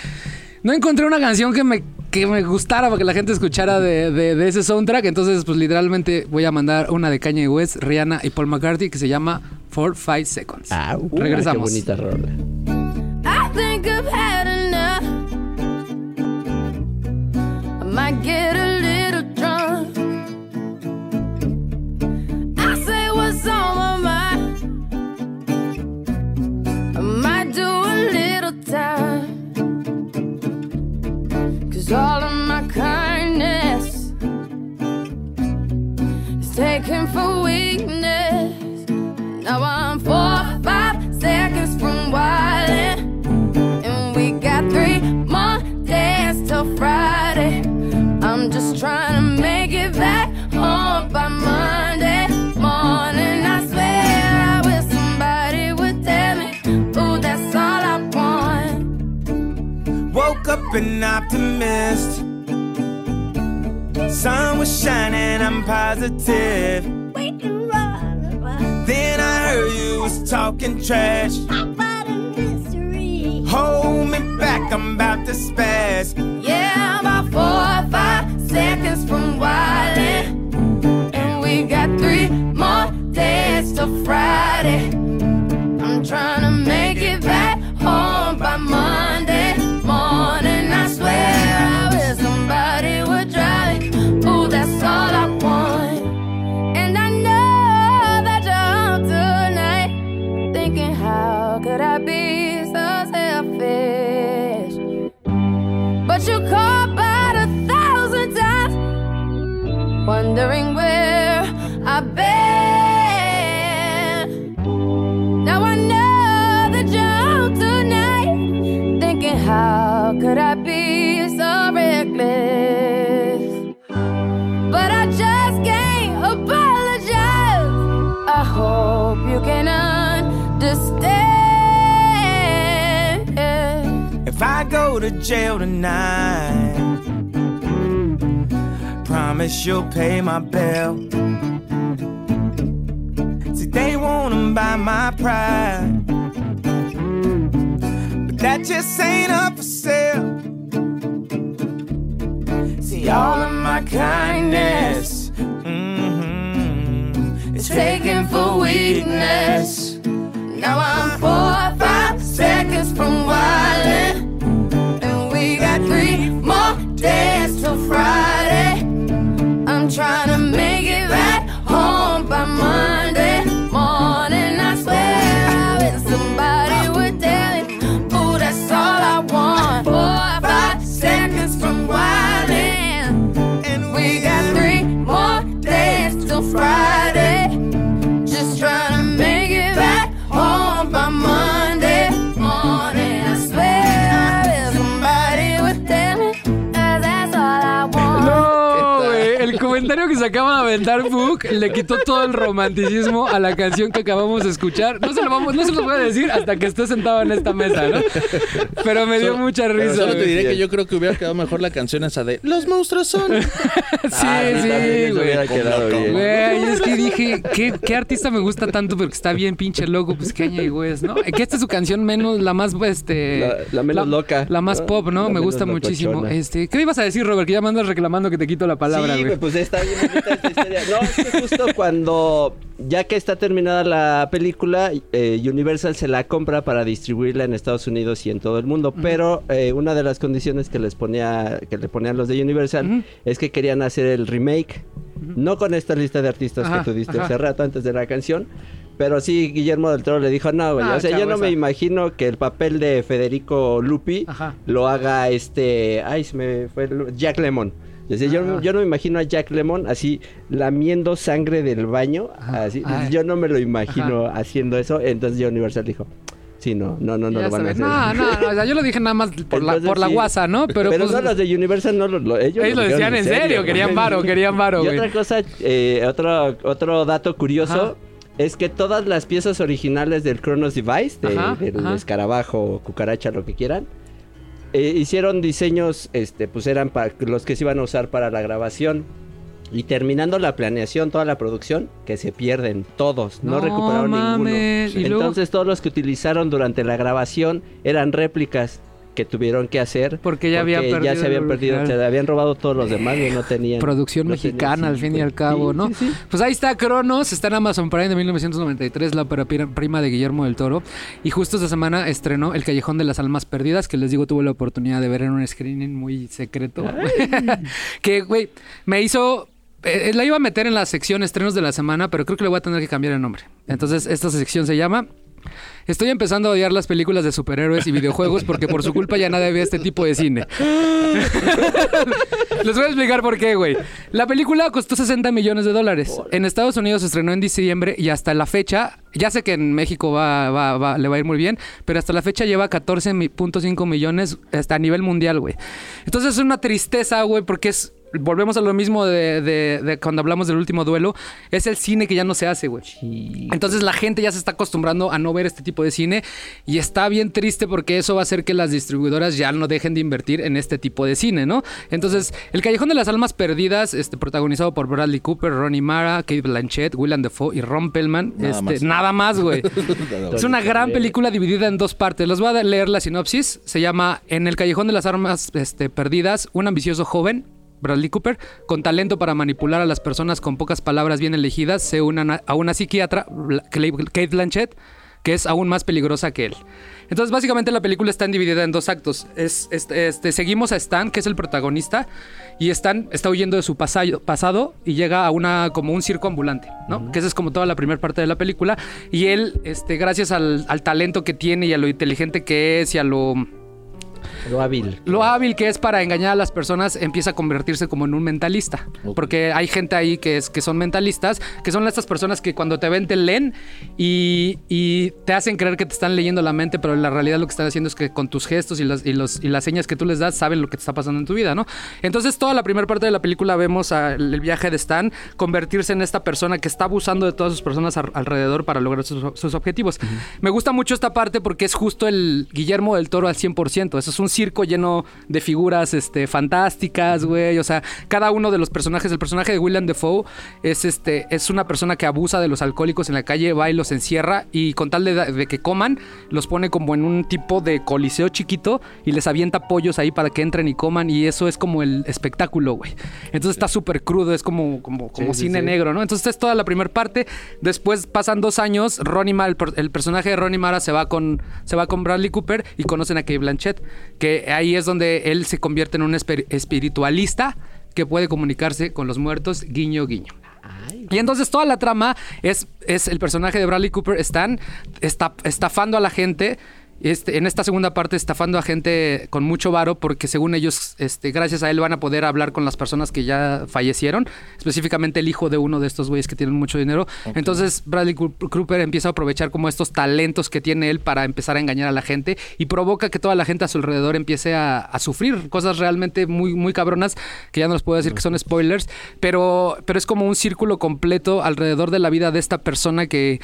No encontré una canción que me, que me gustara para que la gente escuchara de, de- de ese soundtrack, entonces pues literalmente voy a mandar una de Kanye West, Rihanna y Paul McCartney que se llama For Five Seconds. Ah, uh, Regresamos. Qué bonita rola. I think I've had enough. I might get a little drunk. I say what's on my mind. I might do a little time. All of my kindness is taken for weakness. Now I'm four, five seconds from wildin'. And we got three more days till Friday. I'm just trying to make it back home by Monday an optimist. Sun was shining, I'm positive. Then I heard you was talking trash. Hold me back, I'm about to spaz. Yeah, about four or five seconds from wildin'. And we got three more days till Friday. I'm trying to make it back home by Monday wondering where I've been. Now I know that you're tonight, thinking, how could I be so reckless? But I just can't apologize. I hope you can understand. If I go to jail tonight, promise you'll pay my bill. See, they wanna buy my pride, but that just ain't up for sale. See, all of my kindness mhm, is taken for weakness. Now I'm four or five seconds from wildin'. And we got three more days till Friday. Comentario que se acaba de aventar Book le quitó todo el romanticismo a la canción que acabamos de escuchar. No se lo vamos, no se lo voy a decir hasta que esté sentado en esta mesa, ¿no? Pero me dio mucha risa. Solo te diré que yo creo que hubiera quedado mejor la canción esa de Los monstruos son. Sí, Ah, sí, güey. hubiera quedado bien. Güey, es que dije, ¿qué, qué artista me gusta tanto porque está bien pinche loco? Pues qué año es, ¿no? Que esta es su canción menos, la más, este... La- la menos loca, La más ¿no? pop, ¿no? La me gusta muchísimo. locochona. Este, ¿Qué me ibas a decir, Robert? Que ya me andas reclamando que te quito la palabra, sí, güey. güey, pues está bien bonita esta historia. No, es que justo cuando, ya que está terminada la película, eh, Universal se la compra para distribuirla en Estados Unidos y en todo el mundo. Pero eh, una de las condiciones que les ponía, que le ponían los de Universal, es que querían hacer el remake. No con esta lista de artistas Ajá, que tú diste ajá. hace rato antes de la canción. Pero sí, Guillermo del Toro le dijo, no, güey. Ah, o sea, yo no me imagino que el papel de Federico Lupi Ajá. lo haga este. Ay, se me fue. el- Jack Lemon. Decía, yo, Ajá. yo no me imagino a Jack Lemon así lamiendo sangre del baño. Así, Ay. yo no me lo imagino haciendo eso. Entonces Universal dijo, sí, no, no, no, no Ya lo van a hacer. No, no, no, o sea, yo lo dije nada más por la, por la guasa, ¿no? Pero, Pero, pues, no, los de Universal no lo, lo- ellos, Ellos lo decían en serio, querían varo, querían varo, Y güey. otra cosa, eh, otro, otro dato curioso. Ajá. Es que todas las piezas originales del Chronos Device, de- Ajá, del ajá. escarabajo, cucaracha, lo que quieran, eh, hicieron diseños, este, pues eran para los que se iban a usar para la grabación. Y terminando la planeación, toda la producción, que se pierden todos, no, No recuperaron mames, ninguno. luego- Entonces todos los que utilizaron durante la grabación eran réplicas que tuvieron que hacer Porque ya había ya se habían perdido, se habían robado todos los demás y no tenían Producción no tenían- mexicana, al fin y al cabo, Sí, ¿no? sí, sí. Pues ahí está Cronos, está en Amazon Prime de 1993, la ópera prima de Guillermo del Toro. Y justo esta semana estrenó El Callejón de las Almas Perdidas, que les digo, tuve la oportunidad de ver en un screening muy secreto. que, güey, me hizo... eh, la iba a meter en la sección estrenos de la semana, pero creo que le voy a tener que cambiar el nombre. Entonces, esta sección se llama Estoy empezando a odiar las películas de superhéroes y videojuegos porque por su culpa ya nadie ve este tipo de cine. Les voy a explicar por qué, güey. La película costó 60 millones de dólares. En Estados Unidos se estrenó en diciembre y hasta la fecha, ya sé que en México va, va- va- le va a ir muy bien, pero hasta la fecha lleva 14.5 millones hasta a nivel mundial, güey. Entonces es una tristeza, güey, porque es volvemos a lo mismo de, de- de cuando hablamos del último duelo, es el cine que ya no se hace, güey. Entonces la gente ya se está acostumbrando a no ver este tipo de cine y está bien triste porque eso va a hacer que las distribuidoras ya no dejen de invertir en este tipo de cine, ¿no? Entonces, El Callejón de las Almas Perdidas, este, protagonizado por Bradley Cooper, Ronnie Mara, Kate Blanchett, Willem Dafoe y Ron Pellman, Nada este, más. nada más, güey. Es una gran película dividida en dos partes. Les voy a leer la sinopsis. Se llama En el Callejón de las Armas este, Perdidas, un ambicioso joven, Bradley Cooper, con talento para manipular a las personas con pocas palabras bien elegidas, se une a una psiquiatra, Kate Blanchett, que es aún más peligrosa que él. Entonces, básicamente la película está dividida en dos actos. Es, este, este, seguimos a Stan, que es el protagonista, y Stan está huyendo de su pasado y llega a una como un circo ambulante, ¿no? Que esa es como toda la primera parte de la película. Y él, este, gracias al, al talento que tiene y a lo inteligente que es y a lo Lo hábil. lo hábil que es para engañar a las personas empieza a convertirse como en un mentalista. Porque hay gente ahí que, es, que son mentalistas, que son estas personas que cuando te ven te leen y, y te hacen creer que te están leyendo la mente, pero en la realidad lo que están haciendo es que con tus gestos y, las- y los, y las señas que tú les das saben lo que te está pasando en tu vida, ¿no? Entonces toda la primera parte de la película vemos a- el viaje de Stan convertirse en esta persona que está abusando de todas sus personas alrededor para lograr sus, sus objetivos. Me gusta mucho esta parte porque es justo el Guillermo del Toro al 100%. Eso es un circo lleno de figuras este, fantásticas, güey. O sea, cada uno de los personajes, el personaje de William Defoe es, este, es una persona que abusa de los alcohólicos en la calle, va y los encierra y con tal de, de que coman, los pone como en un tipo de coliseo chiquito y les avienta pollos ahí para que entren y coman y eso es como el espectáculo, güey. Entonces está súper crudo, es como, como, como Sí, cine sí. negro, ¿no? Entonces es toda la primera parte. Después pasan dos años, Ronnie Mara, el, el personaje de Ronnie Mara se va con se va con Bradley Cooper y conocen a Kate Blanchett, que ahí es donde él se convierte en un espiritualista que puede comunicarse con los muertos, guiño, guiño. Y entonces toda la trama es, es el personaje de Bradley Cooper, Stan, está estafando a la gente. Este, en esta segunda parte estafando a gente con mucho varo porque según ellos, este, gracias a él van a poder hablar con las personas que ya fallecieron, específicamente el hijo de uno de estos güeyes que tienen mucho dinero. Entonces Bradley Coo- Cooper empieza a aprovechar como estos talentos que tiene él para empezar a engañar a la gente y provoca que toda la gente a su alrededor empiece a, a sufrir cosas realmente muy, muy cabronas que ya no les puedo decir que son spoilers, pero, pero es como un círculo completo alrededor de la vida de esta persona que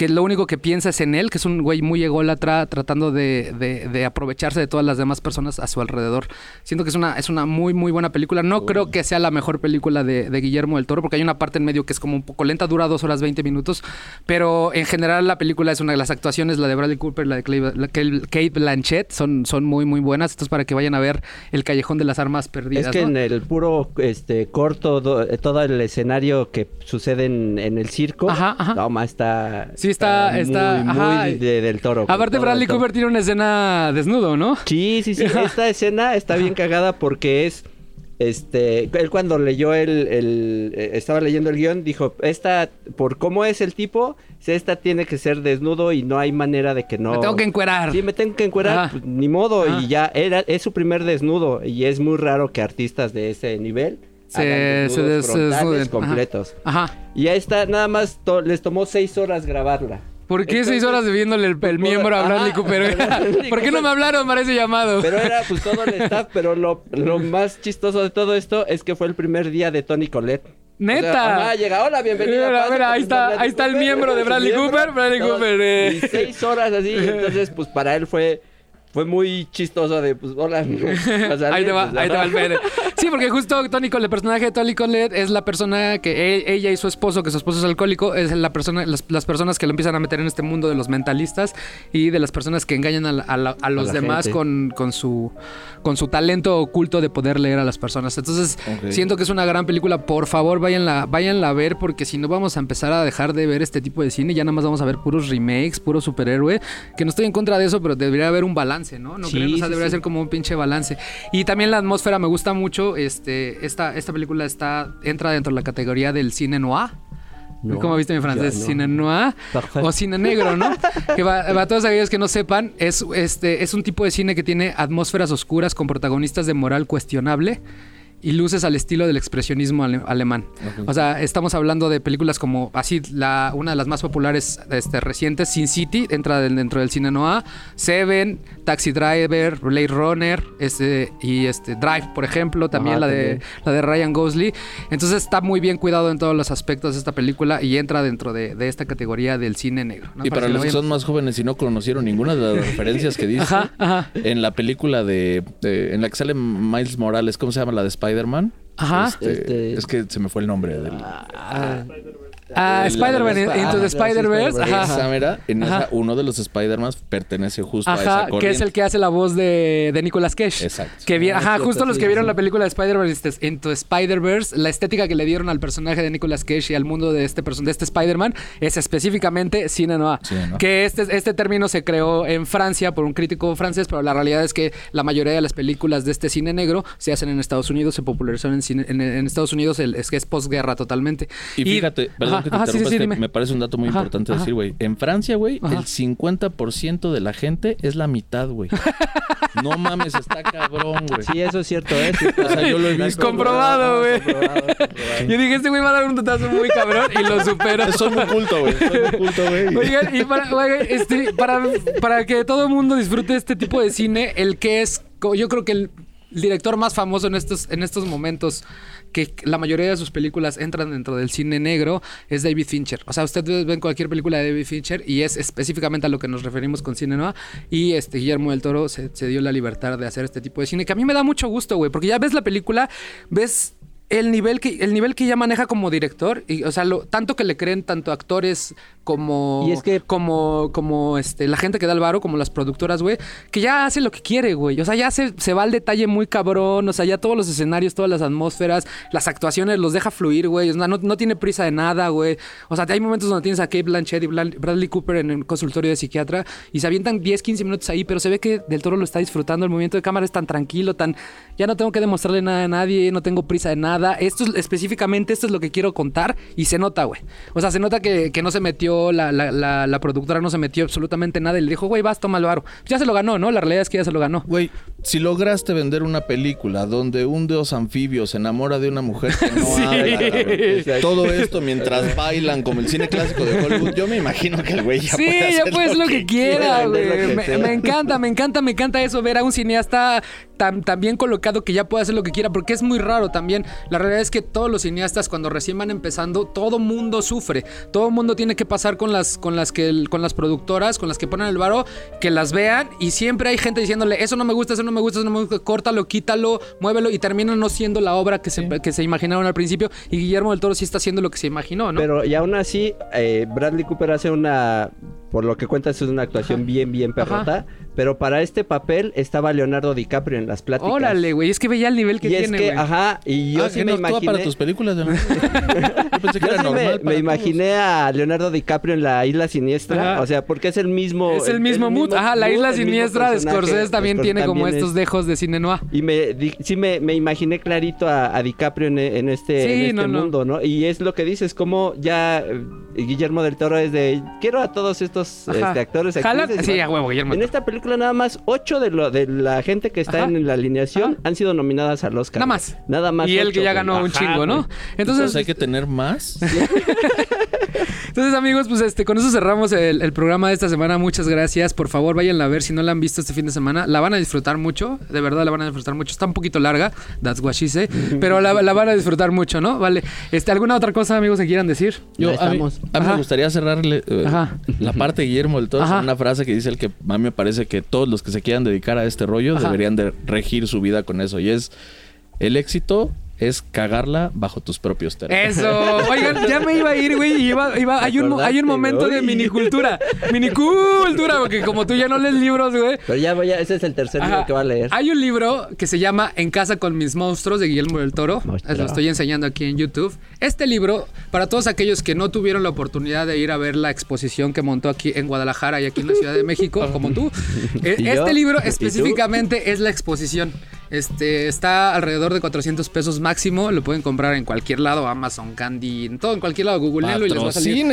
que lo único que piensa es en él, que es un güey muy ególatra tratando de, de- de aprovecharse de todas las demás personas a su alrededor. Siento que es una, es una muy, muy buena película. No creo que sea la mejor película de, de Guillermo del Toro, porque hay una parte en medio que es como un poco lenta, dura dos horas 20 minutos, pero en general la película es una de las actuaciones, la de Bradley Cooper, la de Clay- la Kate Blanchett, son, son muy, muy buenas. Esto es para que vayan a ver El Callejón de las Armas Perdidas. Es que ¿no? en el puro este corto, do- eh, todo el escenario que sucede en, en el circo, Ajá, ajá. no, ma, está, Sí, está- está- muy, ajá. muy de- del toro. Aparte, todo Bradley. Cooper tiene una escena desnudo, ¿no? Sí, sí, sí. Esta escena está bien cagada porque es. Este, él cuando leyó el, el- eh, estaba leyendo el guion, dijo, esta, por cómo es el tipo, esta tiene que ser desnudo y no hay manera de que no... Me tengo que encuerar. Sí, me tengo que encuerar, pues, ni modo, Ajá. y ya, era, es su primer desnudo, y es muy raro que artistas de ese nivel Se- se des- desnuden. Completos. Ajá. Y a esta nada más to- les tomó seis horas grabarla. ¿Por qué seis horas viéndole el, el miembro a. Bradley Cooper? ¿Por qué no me hablaron para ese llamado? Pero era pues todo el staff, pero lo, lo más chistoso de todo esto es que fue el primer día de Tony Colette. ¡Neta! O sea, llega, hola, bienvenida. Mira, pase, mira, ahí a está- ahí está el Cooper, miembro de Bradley Cooper, Bradley Cooper, eh. Y seis horas así, entonces pues para él fue... Fue muy chistoso de, pues, hola. Ahí te va, pues, ahí te va el pene. Sí, porque justo Tony Collette, el personaje de Tony Collette es la persona que e- ella y su esposo, que su esposo es alcohólico, es la persona, las, las personas que lo empiezan a meter en este mundo de los mentalistas y de las personas que engañan a, la- a la- a los demás con, con su con su talento oculto de poder leer a las personas. Entonces, siento que es una gran película. Por favor, váyanla, váyanla a ver, porque si no vamos a empezar a dejar de ver este tipo de cine, ya nada más vamos a ver puros remakes, puro superhéroe. Que no estoy en contra de eso, pero debería haber un balance, ¿no? ¿No Sí, creen? O sea, sí, debería sí. ser como un pinche balance. Y también la atmósfera me gusta mucho. Este, esta, esta película está, entra dentro de la categoría del cine noir. No, ¿Cómo viste mi francés? no. Cine noir o cine negro, ¿no? que para todos aquellos que no sepan, es, este, es un tipo de cine que tiene atmósferas oscuras con protagonistas de moral cuestionable y luces al estilo del expresionismo ale- alemán. O sea, estamos hablando de películas como así, la, una de las más populares este, recientes, Sin City, entra del- dentro del cine noir, Seven, Taxi Driver, Blade Runner, este, y este Drive, por ejemplo, también Ajá, la de también. la de Ryan Gosling. Entonces está muy bien cuidado en todos los aspectos de esta película y entra dentro de, de esta categoría del cine negro. ¿no? Y para los que son más jóvenes y no conocieron ninguna de las referencias que dice, Ajá, ajá. en la película de, de- en la que sale Miles Morales, ¿cómo se llama? La de Spider-Man. Ajá. Este, Este- Es que se me fue el nombre del... Ah, El- Spider-Man el- Into the ah, Spider-Verse. Ajá. En Ajá. esa, uno de los Spider-Man pertenece justo a esa Ajá, corriente. que es el que hace la voz de, de Nicolas Cage. Exacto. Que vi- Ah, ajá, justo los sí, que vieron sí. la película de este, Into Spider-Verse, la estética que le dieron al personaje de Nicolas Cage y al mundo de este, de este Spider-Man es específicamente cine noir. Noir. Que este, este término se creó en Francia por un crítico francés, pero la realidad es que la mayoría de las películas de este cine negro se hacen en Estados Unidos, se popularizaron en, cine- en, en Estados Unidos, el- es que es posguerra totalmente. Y fíjate, perdón Ajá, que te ajá, sí, interrumpa, sí, es que dime. me parece un dato muy Ajá, importante ajá. decir, güey. En Francia, güey, el 50% de la gente es la mitad, güey. no mames, está cabrón, güey. Sí, eso es cierto, ¿eh? Sí, O sea, yo lo he visto. Comprobado, güey. comprobado, comprobado. Yo dije, este güey va a dar un totazo muy cabrón y lo superó. Soy muy culto, güey. Soy muy culto, güey. Oigan, y para, oigan, este, para, para que todo el mundo disfrute este tipo de cine, el que es, yo creo que el director más famoso en estos, en estos momentos, que la mayoría de sus películas entran dentro del cine negro, es David Fincher. O sea, ustedes ven cualquier película de David Fincher y es específicamente a lo que nos referimos con cine noir. Y este Guillermo del Toro se, dio la libertad de hacer este tipo de cine, que a mí me da mucho gusto, güey, porque ya ves la película, ves el nivel que el nivel que ya maneja como director y o sea tanto que le creen tanto actores como Y es que- como como este la gente que da el varo como las productoras güey que ya hace lo que quiere güey. O sea ya se, se va al detalle muy cabrón. O sea ya todos los escenarios todas las atmósferas las actuaciones los deja fluir güey. O sea, no, no tiene prisa de nada güey. O sea hay momentos donde tienes a Kate Blanchett y Bradley Cooper en un consultorio de psiquiatra y se avientan 10 15 minutos ahí pero se ve que del Toro lo está disfrutando. El movimiento de cámara es tan tranquilo tan ya no tengo que demostrarle nada a nadie no tengo prisa de nada. Esto es específicamente esto es lo que quiero contar y se nota güey. O sea se nota que, que no se metió la, la, la, la productora no se metió absolutamente nada y le dijo güey vas toma el varo ya se lo ganó no la realidad es que ya se lo ganó Güey, si lograste vender una película donde un dios anfibio se enamora de una mujer que no Sí. cabrón, todo esto mientras bailan como el cine clásico de Hollywood, yo me imagino que el güey ya Sí, puede ya hacer puedes lo que quiera, quiera, lo güey. que Me, sea. me encanta, me encanta, me encanta eso, ver a un cineasta tan, tan bien colocado que ya puede hacer lo que quiera, porque es muy raro también. La realidad es que todos los cineastas cuando recién van empezando, todo mundo sufre. Todo mundo tiene que pasar con las, con las que con las productoras, con las que ponen el varo, que las vean y siempre hay gente diciéndole, eso no me gusta, eso no me gusta, eso no me gusta, córtalo, quítalo, muévelo y termina no siendo la obra que se, que se imaginaron al principio. Y Guillermo del Toro sí está haciendo lo que se imaginó, ¿no? Pero y aún así, eh, Bradley Cooper hace una, por lo que cuentas, es una actuación bien, bien perrota. Pero para este papel estaba Leonardo DiCaprio en las pláticas. Órale, güey, es que veía el nivel que y tiene, es que, güey. ajá, y yo Ah, sí que me no actúa imaginé... para tus películas de Yo pensé que Yo era sí me, normal me para imaginé a Leonardo DiCaprio en la Isla Siniestra, Ajá. o sea, porque es el mismo... Es el mismo mood. Ajá, la isla mood, el siniestra de. Scorsese también Scorsese tiene como también estos es- dejos de cine noir. Y me di- sí me, me imaginé clarito a, a DiCaprio en, en este, Sí, en este no, no. mundo, ¿no? Y es lo que dices, como ya eh, Guillermo del Toro es de quiero a todos estos Ajá. este, actores actrices, Sí, a huevo, Guillermo. En esta película nada más ocho de lo de la gente que está Ajá. en la alineación Ajá. han sido nominadas al Oscar. Nada más. Nada más. Y él que ya ganó un chingo, ¿no? Entonces, Entonces hay que tener más. entonces, amigos, pues este, con eso cerramos el, el programa de esta semana. Muchas gracias. Por favor, váyanla a ver si no la han visto este fin de semana. La van a disfrutar mucho. De verdad, la van a disfrutar mucho. Está un poquito larga. That's what she say. Pero la, la van a disfrutar mucho, ¿no? Vale. Este, ¿Alguna otra cosa, amigos, que quieran decir? Yo, Ya a mí, a mí me gustaría cerrarle eh, la parte de Guillermo del Toro con una frase que dice el que a mí me parece que todos los que se quieran dedicar a este rollo Ajá. deberían de regir su vida con eso. Y es, el éxito es cagarla bajo tus propios términos. Eso. Oigan, ya me iba a ir, güey. Iba, iba, hay, un, hay un momento de minicultura. Minicultura, porque como tú ya no lees libros, güey. Pero ya voy a, ese es el tercer libro que va a leer. Hay un libro que se llama En casa con mis monstruos de Guillermo del Toro. Monstruo. Lo estoy enseñando aquí en YouTube. Este libro, para todos aquellos que no tuvieron la oportunidad de ir a ver la exposición que montó aquí en Guadalajara y aquí en la Ciudad de México, como tú, eh, ¿Y este yo? libro ¿Y tú? específicamente es la exposición. Este está alrededor de 400 pesos máximo. Lo pueden comprar en cualquier lado, Amazon, Candy, en todo, en cualquier lado, googleenlo y les va a salir.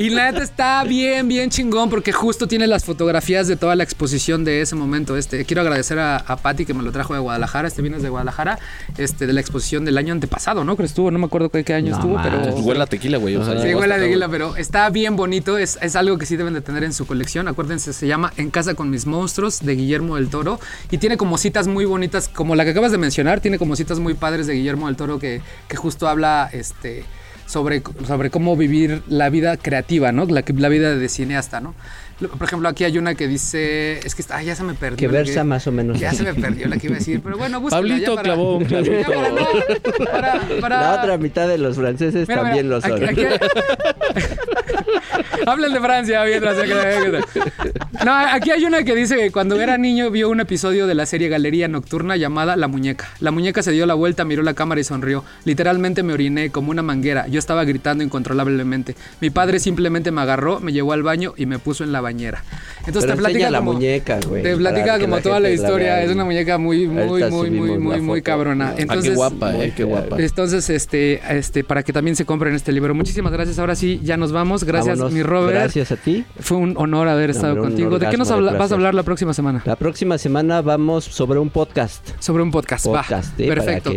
Y la neta está bien, bien chingón porque justo tiene las fotografías de toda la exposición de ese momento. Este, quiero agradecer a, a Patti que me lo trajo de Guadalajara. Este vienes de Guadalajara, este, de la exposición del año antepasado, ¿no? Creo que estuvo, no me acuerdo qué, qué año No estuvo, pero. Huele a tequila, güey. o sea, Sí, huele a tequila, pero está bien bonito. Es, es algo que sí deben de tener en su colección. Acuérdense, se llama En casa con mis monstruos de Guillermo del Toro. Y tiene como citas muy bonitas, como la que acabas de mencionar. Tiene como citas muy padres de Guillermo del Toro que, que justo habla este, sobre, sobre cómo vivir la vida creativa, ¿no? La, la vida de cineasta, ¿no? Por ejemplo, aquí hay una que dice. Es que está, ya se me perdió. Que versa más o menos Ya se me perdió la que iba a decir. Pero bueno, búsquenla Pablito ya para- clavó un ya clavito. para, para- para- La otra mitad de los franceses Mira, también mira, lo son. aquí- aquí- Hablen de Francia mientras. No, aquí hay una que dice que cuando era niño vio un episodio de la serie Galería Nocturna llamada La Muñeca. La muñeca se dio la vuelta, miró la cámara y sonrió. Literalmente me oriné como una manguera. Yo estaba gritando incontrolablemente. Mi padre simplemente me agarró, me llevó al baño y me puso en la bañera. Entonces Pero te platica la como, muñeca, güey. Te platica como toda la historia. es una muñeca muy, muy, Ahorita muy, muy, muy, muy cabrona. Ah, qué Entonces, guapa, eh, qué guapa. entonces, este, este, para que también se compren este libro. Muchísimas gracias. Ahora sí, ya nos vamos. Gracias, Vámonos. mi Robert. Gracias a ti. Fue un honor haber No, estado contigo. ¿De qué nos habla- vas a hablar la próxima semana? La próxima semana vamos sobre un podcast. Sobre un podcast. Va. Podcast, ¿eh? Para Perfecto.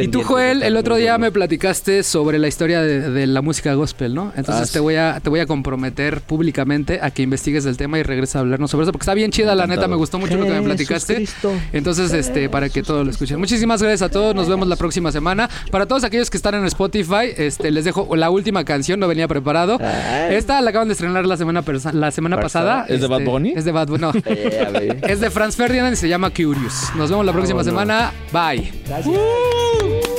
Y tú, Joel, el otro día me platicaste sobre la historia de, de la música gospel, ¿no? Entonces Ah, te voy a te voy a comprometer públicamente a que investigues el tema y regreses a hablarnos sobre eso porque está bien chida, la neta, me gustó mucho lo que me platicaste. Cristo. Entonces, este, para que todos lo escuchen. Muchísimas gracias a todos. Nos vemos la próxima semana. Para todos aquellos que están en Spotify, este, les dejo la última canción. No venía preparado. Ay. Esta la acaban de estrenar la semana la semana Pasada. ¿Es de Este, Bad Bunny? Es de Bad Bunny. No. Eh. Es de Franz Ferdinand y se llama Curious. Nos vemos la próxima semana. Bye. Gracias.